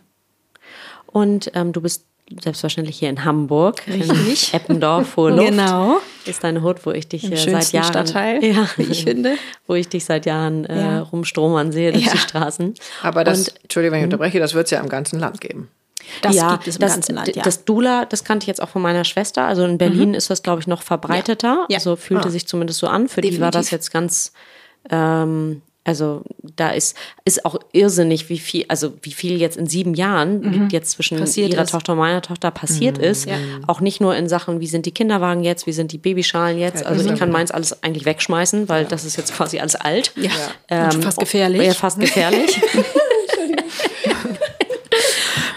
Und ähm, du bist selbstverständlich hier in Hamburg. Richtig. In Eppendorf, Hohe Luft. Genau. Ist deine Hut, wo ich dich Im äh, seit Jahren. Stadtteil, ja, wie ich finde. Wo ich dich seit Jahren äh, Ja. rumstromern sehe durch Ja. die Straßen. Aber das, Und Entschuldigung, wenn ich unterbreche, das wird es ja im ganzen Land geben. Das ja, gibt es im das, ganzen Land, ja. Das Dula, das kannte ich jetzt auch von meiner Schwester. Also in Berlin ist das, glaube ich, noch verbreiteter. Ja. Also fühlte sich zumindest so an. Für die war das Definitiv. jetzt ganz, ähm, also da ist, ist auch irrsinnig, wie viel, also wie viel jetzt in sieben Jahren jetzt zwischen Mhm. Passiert ihrer ist. Tochter und meiner Tochter passiert ist. Ja. Auch nicht nur in Sachen, wie sind die Kinderwagen jetzt, wie sind die Babyschalen jetzt. Also ich kann meins alles eigentlich wegschmeißen, weil das ist jetzt quasi alles alt. ja. Ähm, Und fast gefährlich. Ja, fast gefährlich.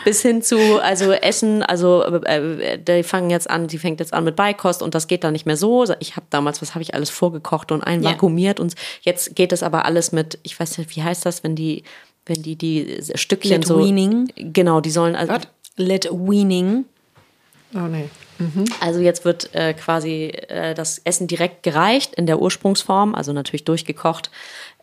Bis hin zu, also Essen, also äh, die fangen jetzt an, die fängt jetzt an mit Beikost und das geht dann nicht mehr so. Ich habe damals, was habe ich alles vorgekocht und einvakuumiert und jetzt geht es aber alles mit, ich weiß nicht, wie heißt das, wenn die, wenn die die Stückchen Let so, weaning. genau, die sollen also, Was? Let Weaning. Oh nee. also jetzt wird äh, quasi äh, das Essen direkt gereicht in der Ursprungsform, also natürlich durchgekocht.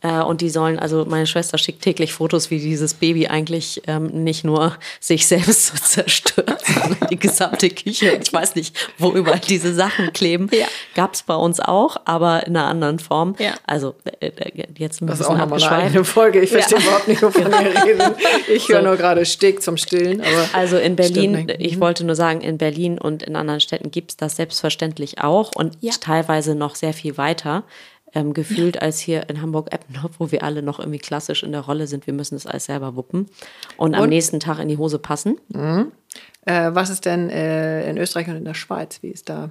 Äh, und die sollen, also meine Schwester schickt täglich Fotos, wie dieses Baby eigentlich ähm, nicht nur sich selbst so zerstört, sondern die gesamte Küche. Ich weiß nicht, wo überall diese Sachen kleben. Ja. Gab es bei uns auch, aber in einer anderen Form. Ja. Also äh, äh, jetzt ein Das ist bisschen auch nochmal eine Folge. Ich verstehe Ja. überhaupt nicht, wovon wir reden. Ich höre nur gerade Steg zum Stillen. Aber Also in Berlin, ich wollte nur sagen, in Berlin und in anderen Städten gibt es das selbstverständlich auch und Ja. teilweise noch sehr viel weiter. Ähm, gefühlt als hier in Hamburg-Eppendorf, wo wir alle noch irgendwie klassisch in der Rolle sind, wir müssen das alles selber wuppen und, am Und? nächsten Tag in die Hose passen. Äh, was ist denn äh, in Österreich und in der Schweiz? Wie ist da?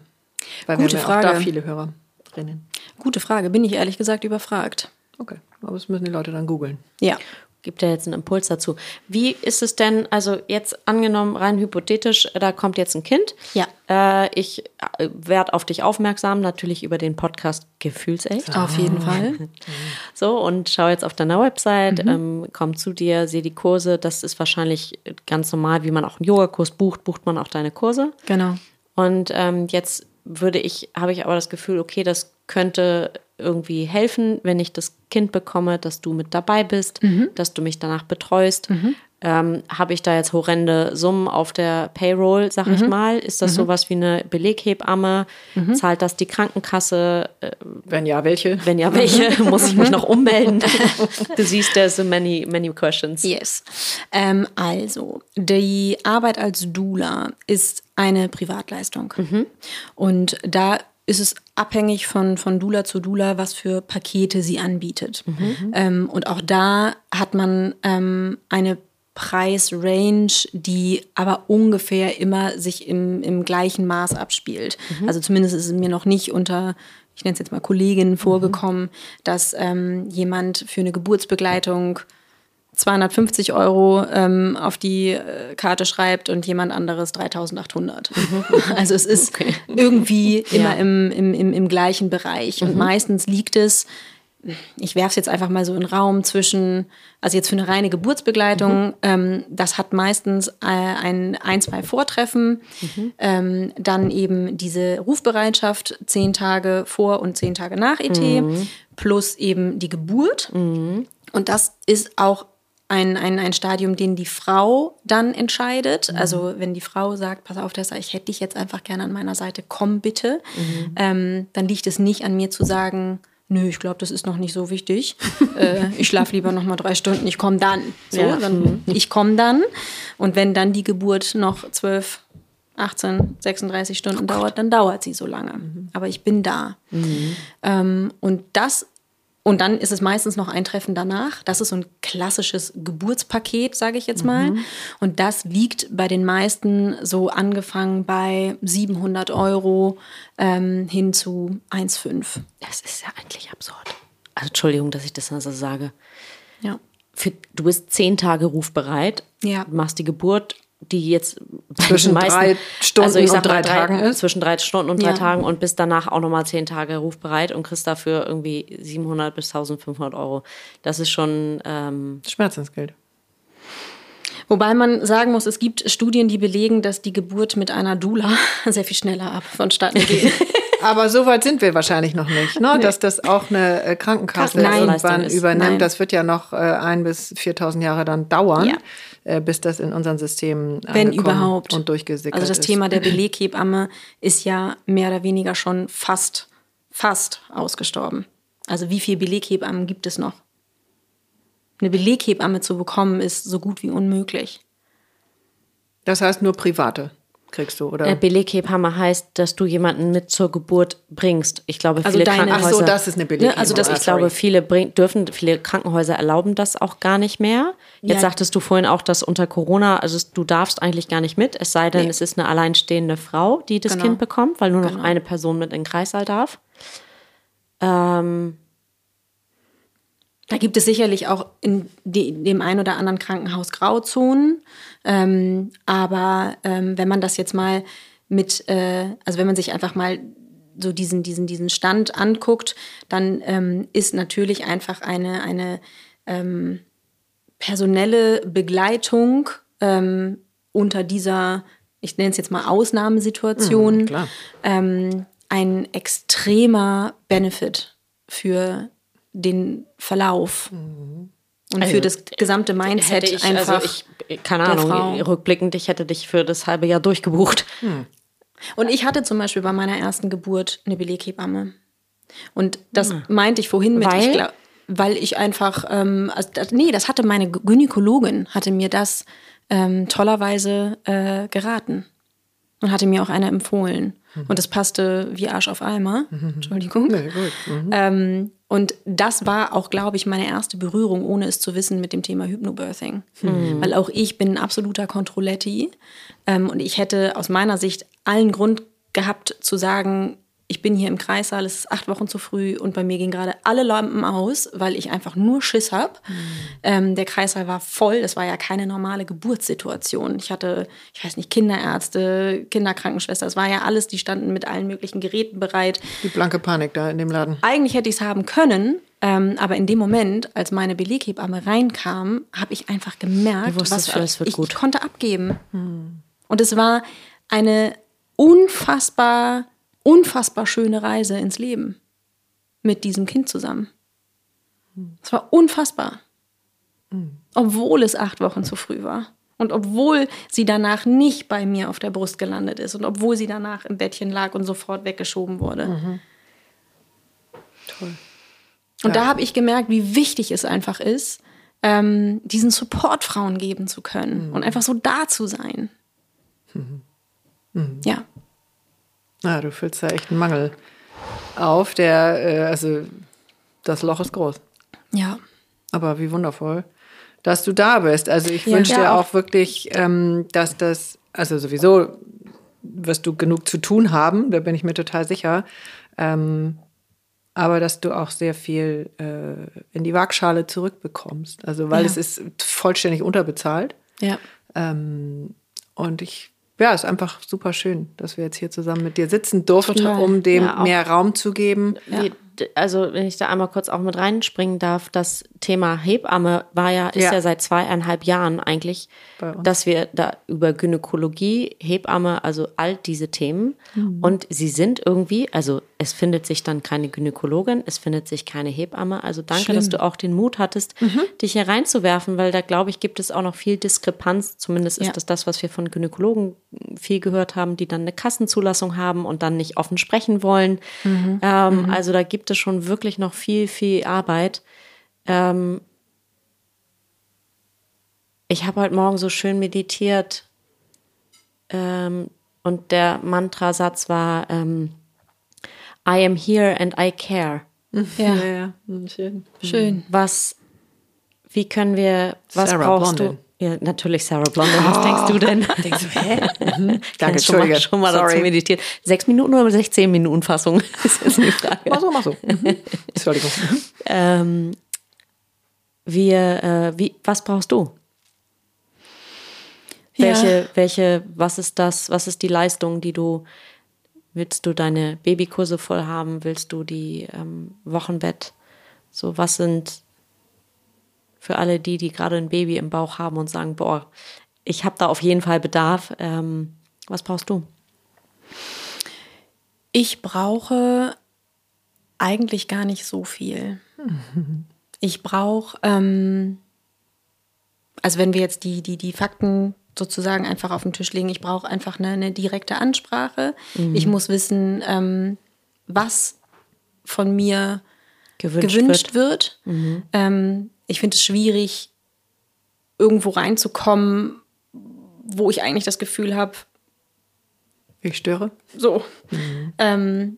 Weil Gute wir haben ja auch da Frage. viele Hörerinnen. Gute Frage, bin ich ehrlich gesagt überfragt. Okay, aber das müssen die Leute dann googeln. Ja. Gibt ja jetzt einen Impuls dazu. Wie ist es denn, also jetzt angenommen, rein hypothetisch, da kommt jetzt ein Kind. Ja. Äh, ich äh, werde auf dich aufmerksam, natürlich über den Podcast Gefühlsecht. Auf jeden Fall. So, und schau jetzt auf deiner Website, Mhm. ähm, komm zu dir, sehe die Kurse. Das ist wahrscheinlich ganz normal, wie man auch einen Yogakurs bucht, bucht man auch deine Kurse. Genau. Und ähm, jetzt würde ich, habe ich aber das Gefühl, okay, das könnte irgendwie helfen, wenn ich das Kind bekomme, dass du mit dabei bist, Mhm. dass du mich danach betreust. Ähm, habe ich da jetzt horrende Summen auf der Payroll, sag Mhm. ich mal? Ist das sowas wie eine Beleghebamme? Zahlt das die Krankenkasse? Äh, Wenn ja, welche? wenn ja, welche? Muss ich mich noch ummelden? du siehst, there's so many, many questions. Yes. Ähm, also, die Arbeit als Doula ist eine Privatleistung. Und da ist es abhängig von, von Dula zu Dula, was für Pakete sie anbietet. Ähm, und auch da hat man ähm, eine Preisrange, die aber ungefähr immer sich im, im gleichen Maß abspielt. Also zumindest ist es mir noch nicht unter, ich nenne es jetzt mal Kolleginnen vorgekommen, dass ähm, jemand für eine Geburtsbegleitung 250 Euro ähm, auf die äh, Karte schreibt und jemand anderes 3800. Also es ist irgendwie immer im, im, im, im gleichen Bereich. Und meistens liegt es, ich werfe es jetzt einfach mal so in den Raum zwischen, also jetzt für eine reine Geburtsbegleitung, ähm, das hat meistens äh, ein, ein, zwei Vortreffen, ähm, dann eben diese Rufbereitschaft zehn Tage vor und zehn Tage nach ET, plus eben die Geburt. Und das ist auch ein, ein, ein Stadium, den die Frau dann entscheidet. Also wenn die Frau sagt, pass auf, Tessa, ich hätte dich jetzt einfach gerne an meiner Seite, komm bitte, ähm, dann liegt es nicht an mir zu sagen, nö, ich glaube, das ist noch nicht so wichtig. äh, ich schlafe lieber noch mal drei Stunden, ich komme dann. So, Ja. dann ich komme dann. Und wenn dann die Geburt noch 12, 18, 36 Stunden dauert, dann dauert sie so lange. Aber ich bin da. Ähm, und das und dann ist es meistens noch ein Treffen danach. Das ist so ein klassisches Geburtspaket, sage ich jetzt mal. Und das liegt bei den meisten so angefangen bei 700 Euro ähm, hin zu 1,5. Das ist ja eigentlich absurd. Also Entschuldigung, dass ich das also sage. Ja. Für, du bist zehn Tage rufbereit, Ja. machst die Geburt, die jetzt Zwischen meisten, drei Stunden also ich sag und drei mal Tagen ist? Zwischen drei Stunden und drei Ja. Tagen und bist danach auch nochmal zehn Tage rufbereit und kriegst dafür irgendwie 700 bis 1500 Euro. Das ist schon, ähm, Schmerzensgeld. Wobei man sagen muss, es gibt Studien, die belegen, dass die Geburt mit einer Dula sehr viel schneller ab vonstatten geht. Aber so weit sind wir wahrscheinlich noch nicht, ne? dass das auch eine äh, Krankenkasse Kassenleistung irgendwann ist. übernimmt. Nein. Das wird ja noch äh, ein bis 4.000 Jahre dann dauern, Ja. äh, bis das in unseren Systemen Wenn überhaupt. und durchgesickert Also das ist. Thema der Beleghebamme ist ja mehr oder weniger schon fast, fast ausgestorben. Also wie viele Beleghebammen gibt es noch? Eine Beleghebamme zu bekommen ist so gut wie unmöglich. Das heißt nur private kriegst du, oder? äh, Beleghebamme heißt, dass du jemanden mit zur Geburt bringst. Ich glaube, Also viele deine- Ach Krankenhäuser... so, das ist eine Beleghebamme. Ne, also das- Ah, ich glaube, sorry. viele bring, dürfen, viele Krankenhäuser erlauben das auch gar nicht mehr. Jetzt Ja. sagtest du vorhin auch, dass unter Corona, also du darfst eigentlich gar nicht mit, es sei denn, Nee. es ist eine alleinstehende Frau, die das Genau. Kind bekommt, weil nur noch Genau. eine Person mit in den Kreißsaal darf. Ähm, Da gibt es sicherlich auch in de, dem einen oder anderen Krankenhaus Grauzonen. Ähm, aber ähm, wenn man das jetzt mal mit, äh, also wenn man sich einfach mal so diesen, diesen, diesen Stand anguckt, dann ähm, ist natürlich einfach eine, eine ähm, personelle Begleitung ähm, unter dieser, ich nenne es jetzt mal Ausnahmesituation, klar. ähm, ein extremer Benefit für den Verlauf und Also, für das gesamte Mindset hätte ich, einfach. also ich, keine Ahnung, Frau. rückblickend, ich hätte dich für das halbe Jahr durchgebucht. Und ich hatte zum Beispiel bei meiner ersten Geburt eine Beleghebamme. Und das meinte ich vorhin mit. Weil? ich glaub, weil ich einfach, ähm, also das, nee, das hatte meine Gynäkologin, hatte mir das ähm, tollerweise äh, geraten und hatte mir auch eine empfohlen. Und das passte wie Arsch auf Eimer. Entschuldigung. Nee, gut. Mhm. Ähm, und das war auch, glaube ich, meine erste Berührung, ohne es zu wissen, mit dem Thema Hypnobirthing. Weil auch ich bin ein absoluter Kontrolletti. Ähm, und ich hätte aus meiner Sicht allen Grund gehabt zu sagen, ich bin hier im Kreissaal, es ist acht Wochen zu früh und bei mir gehen gerade alle Lampen aus, weil ich einfach nur Schiss habe. Ähm, der Kreissaal war voll, das war ja keine normale Geburtssituation. Ich hatte, ich weiß nicht, Kinderärzte, Kinderkrankenschwester, es war ja alles, die standen mit allen möglichen Geräten bereit. Die blanke Panik da in dem Laden. Eigentlich hätte ich es haben können, ähm, aber in dem Moment, als meine Beleghebamme reinkam, habe ich einfach gemerkt, Du wusstest, was für, alles wird ich, gut. ich konnte abgeben. Und es war eine unfassbar, unfassbar schöne Reise ins Leben mit diesem Kind zusammen. Es war unfassbar. Obwohl es acht Wochen zu früh war. Und obwohl sie danach nicht bei mir auf der Brust gelandet ist und obwohl sie danach im Bettchen lag und sofort weggeschoben wurde. Toll. Und da habe ich gemerkt, wie wichtig es einfach ist, ähm, diesen Support Frauen geben zu können und einfach so da zu sein. Ja. Na, du füllst da echt einen Mangel. auf. Der, äh, also das Loch ist groß. Ja. Aber wie wundervoll, dass du da bist. Also ich Ja. wünsche dir Ja, auch wirklich, ähm, dass das, also sowieso wirst du genug zu tun haben, da bin ich mir total sicher. Ähm, aber dass du auch sehr viel äh, in die Waagschale zurückbekommst. Also weil Ja. es ist vollständig unterbezahlt. Ja. Ähm, und ich, ja, ist einfach super schön, dass wir jetzt hier zusammen mit dir sitzen durften, Total. um dem Ja, mehr Raum zu geben. D- also wenn ich da einmal kurz auch mit reinspringen darf, das Thema Hebamme war ja, ist Ja. ja, seit zweieinhalb Jahren eigentlich, dass wir da über Gynäkologie, Hebamme, also all diese Themen Mhm. und sie sind irgendwie, also es findet sich dann keine Gynäkologin, es findet sich keine Hebamme, also danke, dass du auch den Mut hattest, Mhm. dich hier reinzuwerfen, weil da glaube ich, gibt es auch noch viel Diskrepanz, zumindest ist Ja. das das, was wir von Gynäkologen viel gehört haben, die dann eine Kassenzulassung haben und dann nicht offen sprechen wollen. Mhm. Ähm, Also da gibt es schon wirklich noch viel, viel Arbeit. Ähm, ich habe heute Morgen so schön meditiert ähm, und der Mantrasatz war ähm, I am here and I care. Ja. Ja, ja, schön. Schön. Was, wie können wir, was Sarah brauchst Blondin. du? Ja, natürlich Sarah Blondin. Was denkst du denn? Denkst du, hä? Mhm. Ich Danke, habe schon mal, Entschuldige. schon mal dazu Sorry. meditiert. Sechs Minuten oder 16 Minuten Fassung? ist jetzt die Frage. Mach so, mach so. Mhm. Entschuldigung. Ähm, wir, äh, wie, was brauchst du? Welche, welche, was ist das, was ist die Leistung, die du, willst du deine Babykurse voll haben, willst du die ähm, Wochenbett, so was sind für alle die, die gerade ein Baby im Bauch haben und sagen, boah, ich habe da auf jeden Fall Bedarf, ähm, was brauchst du? Ich brauche eigentlich gar nicht so viel. Ich brauche, ähm, also wenn wir jetzt die, die, die Fakten sozusagen einfach auf den Tisch legen, ich brauche einfach eine, eine direkte Ansprache. Ich muss wissen, ähm, was von mir Gewünscht, gewünscht wird. wird. Ähm, ich finde es schwierig, irgendwo reinzukommen, wo ich eigentlich das Gefühl habe, Ich störe. so. Ähm,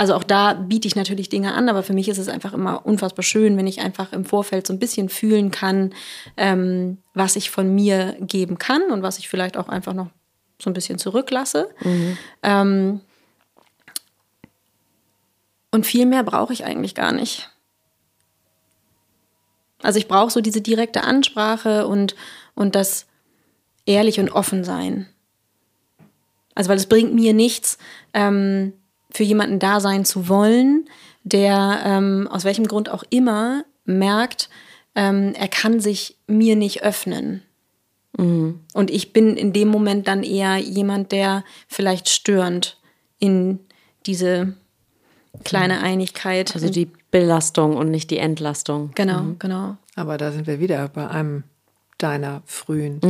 also auch da biete ich natürlich Dinge an, aber für mich ist es einfach immer unfassbar schön, wenn ich einfach im Vorfeld so ein bisschen fühlen kann, ähm, was ich von mir geben kann und was ich vielleicht auch einfach noch so ein bisschen zurücklasse. Ähm, und viel mehr brauche ich eigentlich gar nicht. Also ich brauche so diese direkte Ansprache und, und das ehrlich und offen sein. Also weil es bringt mir nichts, ähm, für jemanden da sein zu wollen, der ähm, aus welchem Grund auch immer merkt, ähm, er kann sich mir nicht öffnen. Und ich bin in dem Moment dann eher jemand, der vielleicht störend in diese kleine Einigkeit. Also die Belastung und nicht die Entlastung. genau, genau. Aber da sind wir wieder bei einem deiner frühen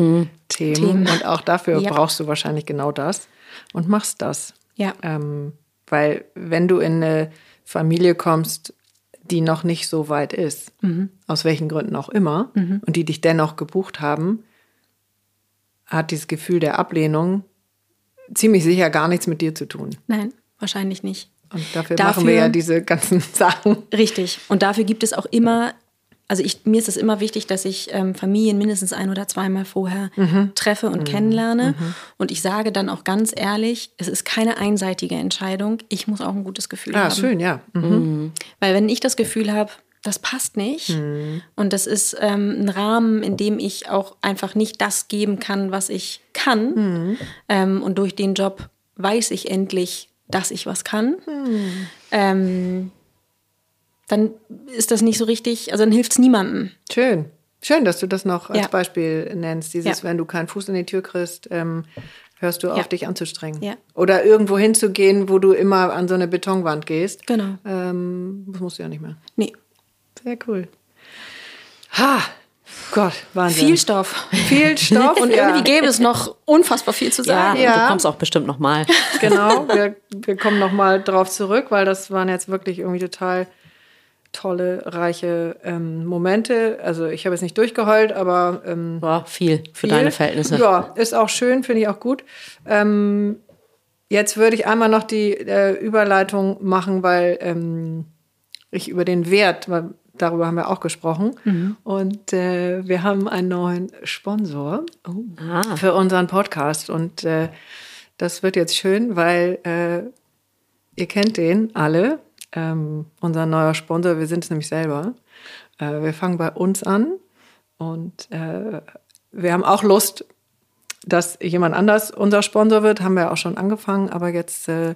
Themen. Themen. Und auch dafür Ja. brauchst du wahrscheinlich genau das und machst das. Ja. Ähm, weil wenn du in eine Familie kommst, die noch nicht so weit ist, aus welchen Gründen auch immer, und die dich dennoch gebucht haben, hat dieses Gefühl der Ablehnung ziemlich sicher gar nichts mit dir zu tun. Nein, wahrscheinlich nicht. Und dafür, Dafür- machen wir ja diese ganzen Sachen. Richtig. Und dafür gibt es auch immer, also ich, mir ist es immer wichtig, dass ich ähm, Familien mindestens ein oder zweimal vorher treffe und kennenlerne. Und ich sage dann auch ganz ehrlich, es ist keine einseitige Entscheidung. Ich muss auch ein gutes Gefühl Ah, haben. schön, ja. Mhm. Weil wenn ich das Gefühl habe, das passt nicht und das ist ähm, ein Rahmen, in dem ich auch einfach nicht das geben kann, was ich kann. Ähm, und durch den Job weiß ich endlich, dass ich was kann. Dann ist das nicht so richtig, also dann hilft es niemandem. Schön. Schön, dass du das noch als Ja. Beispiel nennst. Dieses, Ja. wenn du keinen Fuß in die Tür kriegst, ähm, hörst du auf, Ja. dich anzustrengen. Ja. Oder irgendwo hinzugehen, wo du immer an so eine Betonwand gehst. Genau. Ähm, das musst du ja nicht mehr. Nee, Sehr cool. Ha! Gott, Wahnsinn. viel Stoff. Viel Stoff. Und ja. irgendwie gäbe es noch unfassbar viel zu Ja, sagen. Ja. du kommst auch bestimmt noch mal. Genau, wir, wir kommen nochmal drauf zurück, weil das waren jetzt wirklich irgendwie total tolle, reiche ähm, Momente. Also ich habe jetzt nicht durchgeheult, aber ähm, Boah, viel für viel. deine Verhältnisse. Ja, ist auch schön, finde ich auch gut. Ähm, Jetzt würde ich einmal noch die äh, Überleitung machen, weil ähm, ich über den Wert, weil darüber haben wir auch gesprochen. Mhm. Und äh, wir haben einen neuen Sponsor oh. ah. für unseren Podcast. Und äh, das wird jetzt schön, weil äh, ihr kennt den alle. Ähm, unser neuer Sponsor, wir sind es nämlich selber. Äh, wir fangen bei uns an. Und äh, wir haben auch Lust, dass jemand anders unser Sponsor wird, haben wir auch schon angefangen, aber jetzt äh,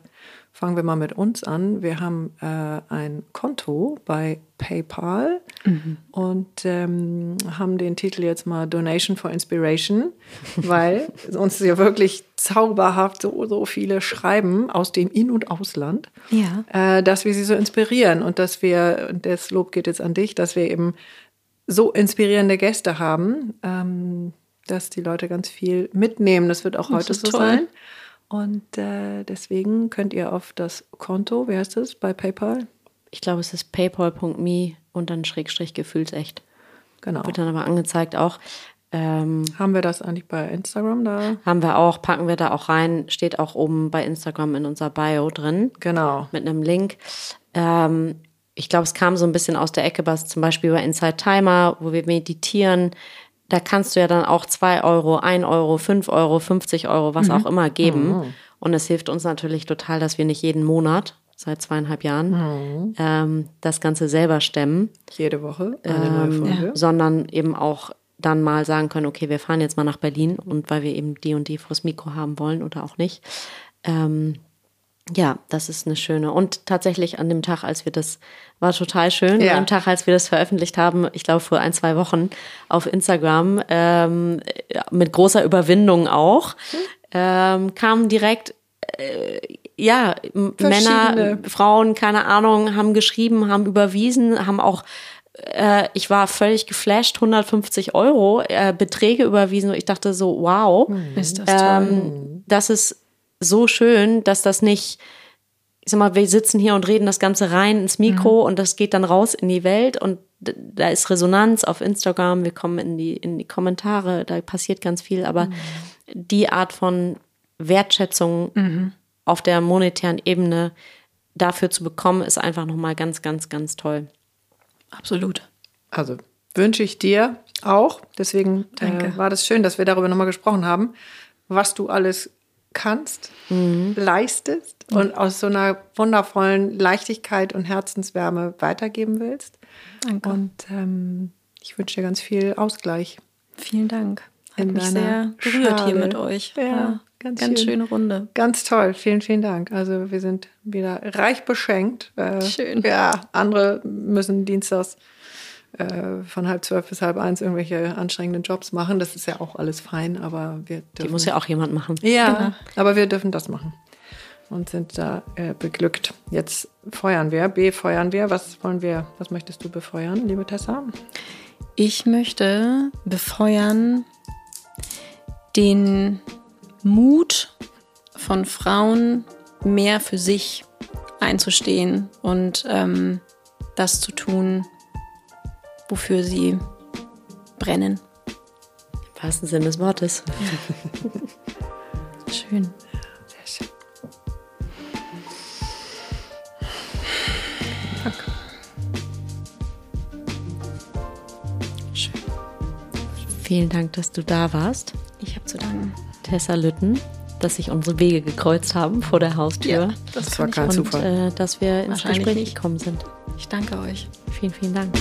fangen wir mal mit uns an. Wir haben äh, ein Konto bei PayPal mhm. und ähm, haben den Titel jetzt mal Donation for Inspiration, weil uns ja wirklich zauberhaft so, so viele schreiben aus dem In- und Ausland, ja. äh, dass wir sie so inspirieren und dass wir, und das Lob geht jetzt an dich, dass wir eben so inspirierende Gäste haben. Ähm, dass die Leute ganz viel mitnehmen. Das wird auch das heute so toll. sein. Und äh, deswegen könnt ihr auf das Konto, wie heißt das, bei PayPal? Ich glaube, es ist paypal.me und dann Schrägstrich gefühlsecht. Genau. Wird dann aber angezeigt auch. Ähm, haben wir das eigentlich bei Instagram da? Haben wir auch, packen wir da auch rein, steht auch oben bei Instagram in unserer Bio drin. Genau. Mit einem Link. Ähm, ich glaube, es kam so ein bisschen aus der Ecke, was zum Beispiel bei Inside Timer, wo wir meditieren, da kannst du ja dann auch zwei Euro, ein Euro, fünf Euro, 50 Euro, was mhm. auch immer geben. Mhm. Und es hilft uns natürlich total, dass wir nicht jeden Monat seit zweieinhalb Jahren mhm. ähm, das Ganze selber stemmen. Jede Woche eine neue ähm, Folge. Ja. Sondern eben auch dann mal sagen können, okay, wir fahren jetzt mal nach Berlin und weil wir eben die und die fürs Mikro haben wollen oder auch nicht. Ähm, ja, das ist eine schöne. Und tatsächlich an dem Tag, als wir das, war total schön, ja. an dem Tag, als wir das veröffentlicht haben, ich glaube vor ein, zwei Wochen auf Instagram, ähm, mit großer Überwindung auch, hm. ähm, kamen direkt, äh, ja, Männer, Frauen, keine Ahnung, haben geschrieben, haben überwiesen, haben auch äh, ich war völlig geflasht, 150 Euro äh, Beträge überwiesen. Ich dachte so, wow, ist das toll. Ähm, das ist so schön, dass das nicht, ich sag mal, wir sitzen hier und reden das Ganze rein ins Mikro mhm. und das geht dann raus in die Welt und da ist Resonanz auf Instagram, wir kommen in die, in die Kommentare, da passiert ganz viel, aber mhm. die Art von Wertschätzung mhm. auf der monetären Ebene dafür zu bekommen, ist einfach nochmal ganz, ganz, ganz toll. Absolut. Also wünsche ich dir auch. Deswegen äh, war das schön, dass wir darüber nochmal gesprochen haben, was du alles kannst, mhm. leistest mhm. und aus so einer wundervollen Leichtigkeit und Herzenswärme weitergeben willst. Danke. Und ähm, ich wünsche dir ganz viel Ausgleich. Vielen Dank. Hat mich sehr berührt Schale. hier mit euch. Ja, ja ganz, ganz schön. schöne Runde. Ganz toll. Vielen, vielen Dank. Also wir sind wieder reich beschenkt. Äh, schön. Ja, andere müssen dienstags von halb zwölf bis halb eins irgendwelche anstrengenden Jobs machen. Das ist ja auch alles fein, aber wir dürfen. Die muss ja auch jemand machen. Ja, genau. aber wir dürfen das machen und sind da äh, beglückt. Jetzt feuern wir, befeuern wir. Was wollen wir, was möchtest du befeuern, liebe Tessa? Ich möchte befeuern den Mut von Frauen, mehr für sich einzustehen und ähm, das zu tun, wofür sie brennen. Im wahrsten Sinne des Wortes. schön. Sehr schön. Danke. Schön. Vielen Dank, dass du da warst. Ich habe zu danken. Tessa Lütten, dass sich unsere Wege gekreuzt haben vor der Haustür. Ja, das, das war kein Zufall. Und, äh, dass wir ins Gespräch gekommen sind. Ich danke euch. Vielen, vielen Dank.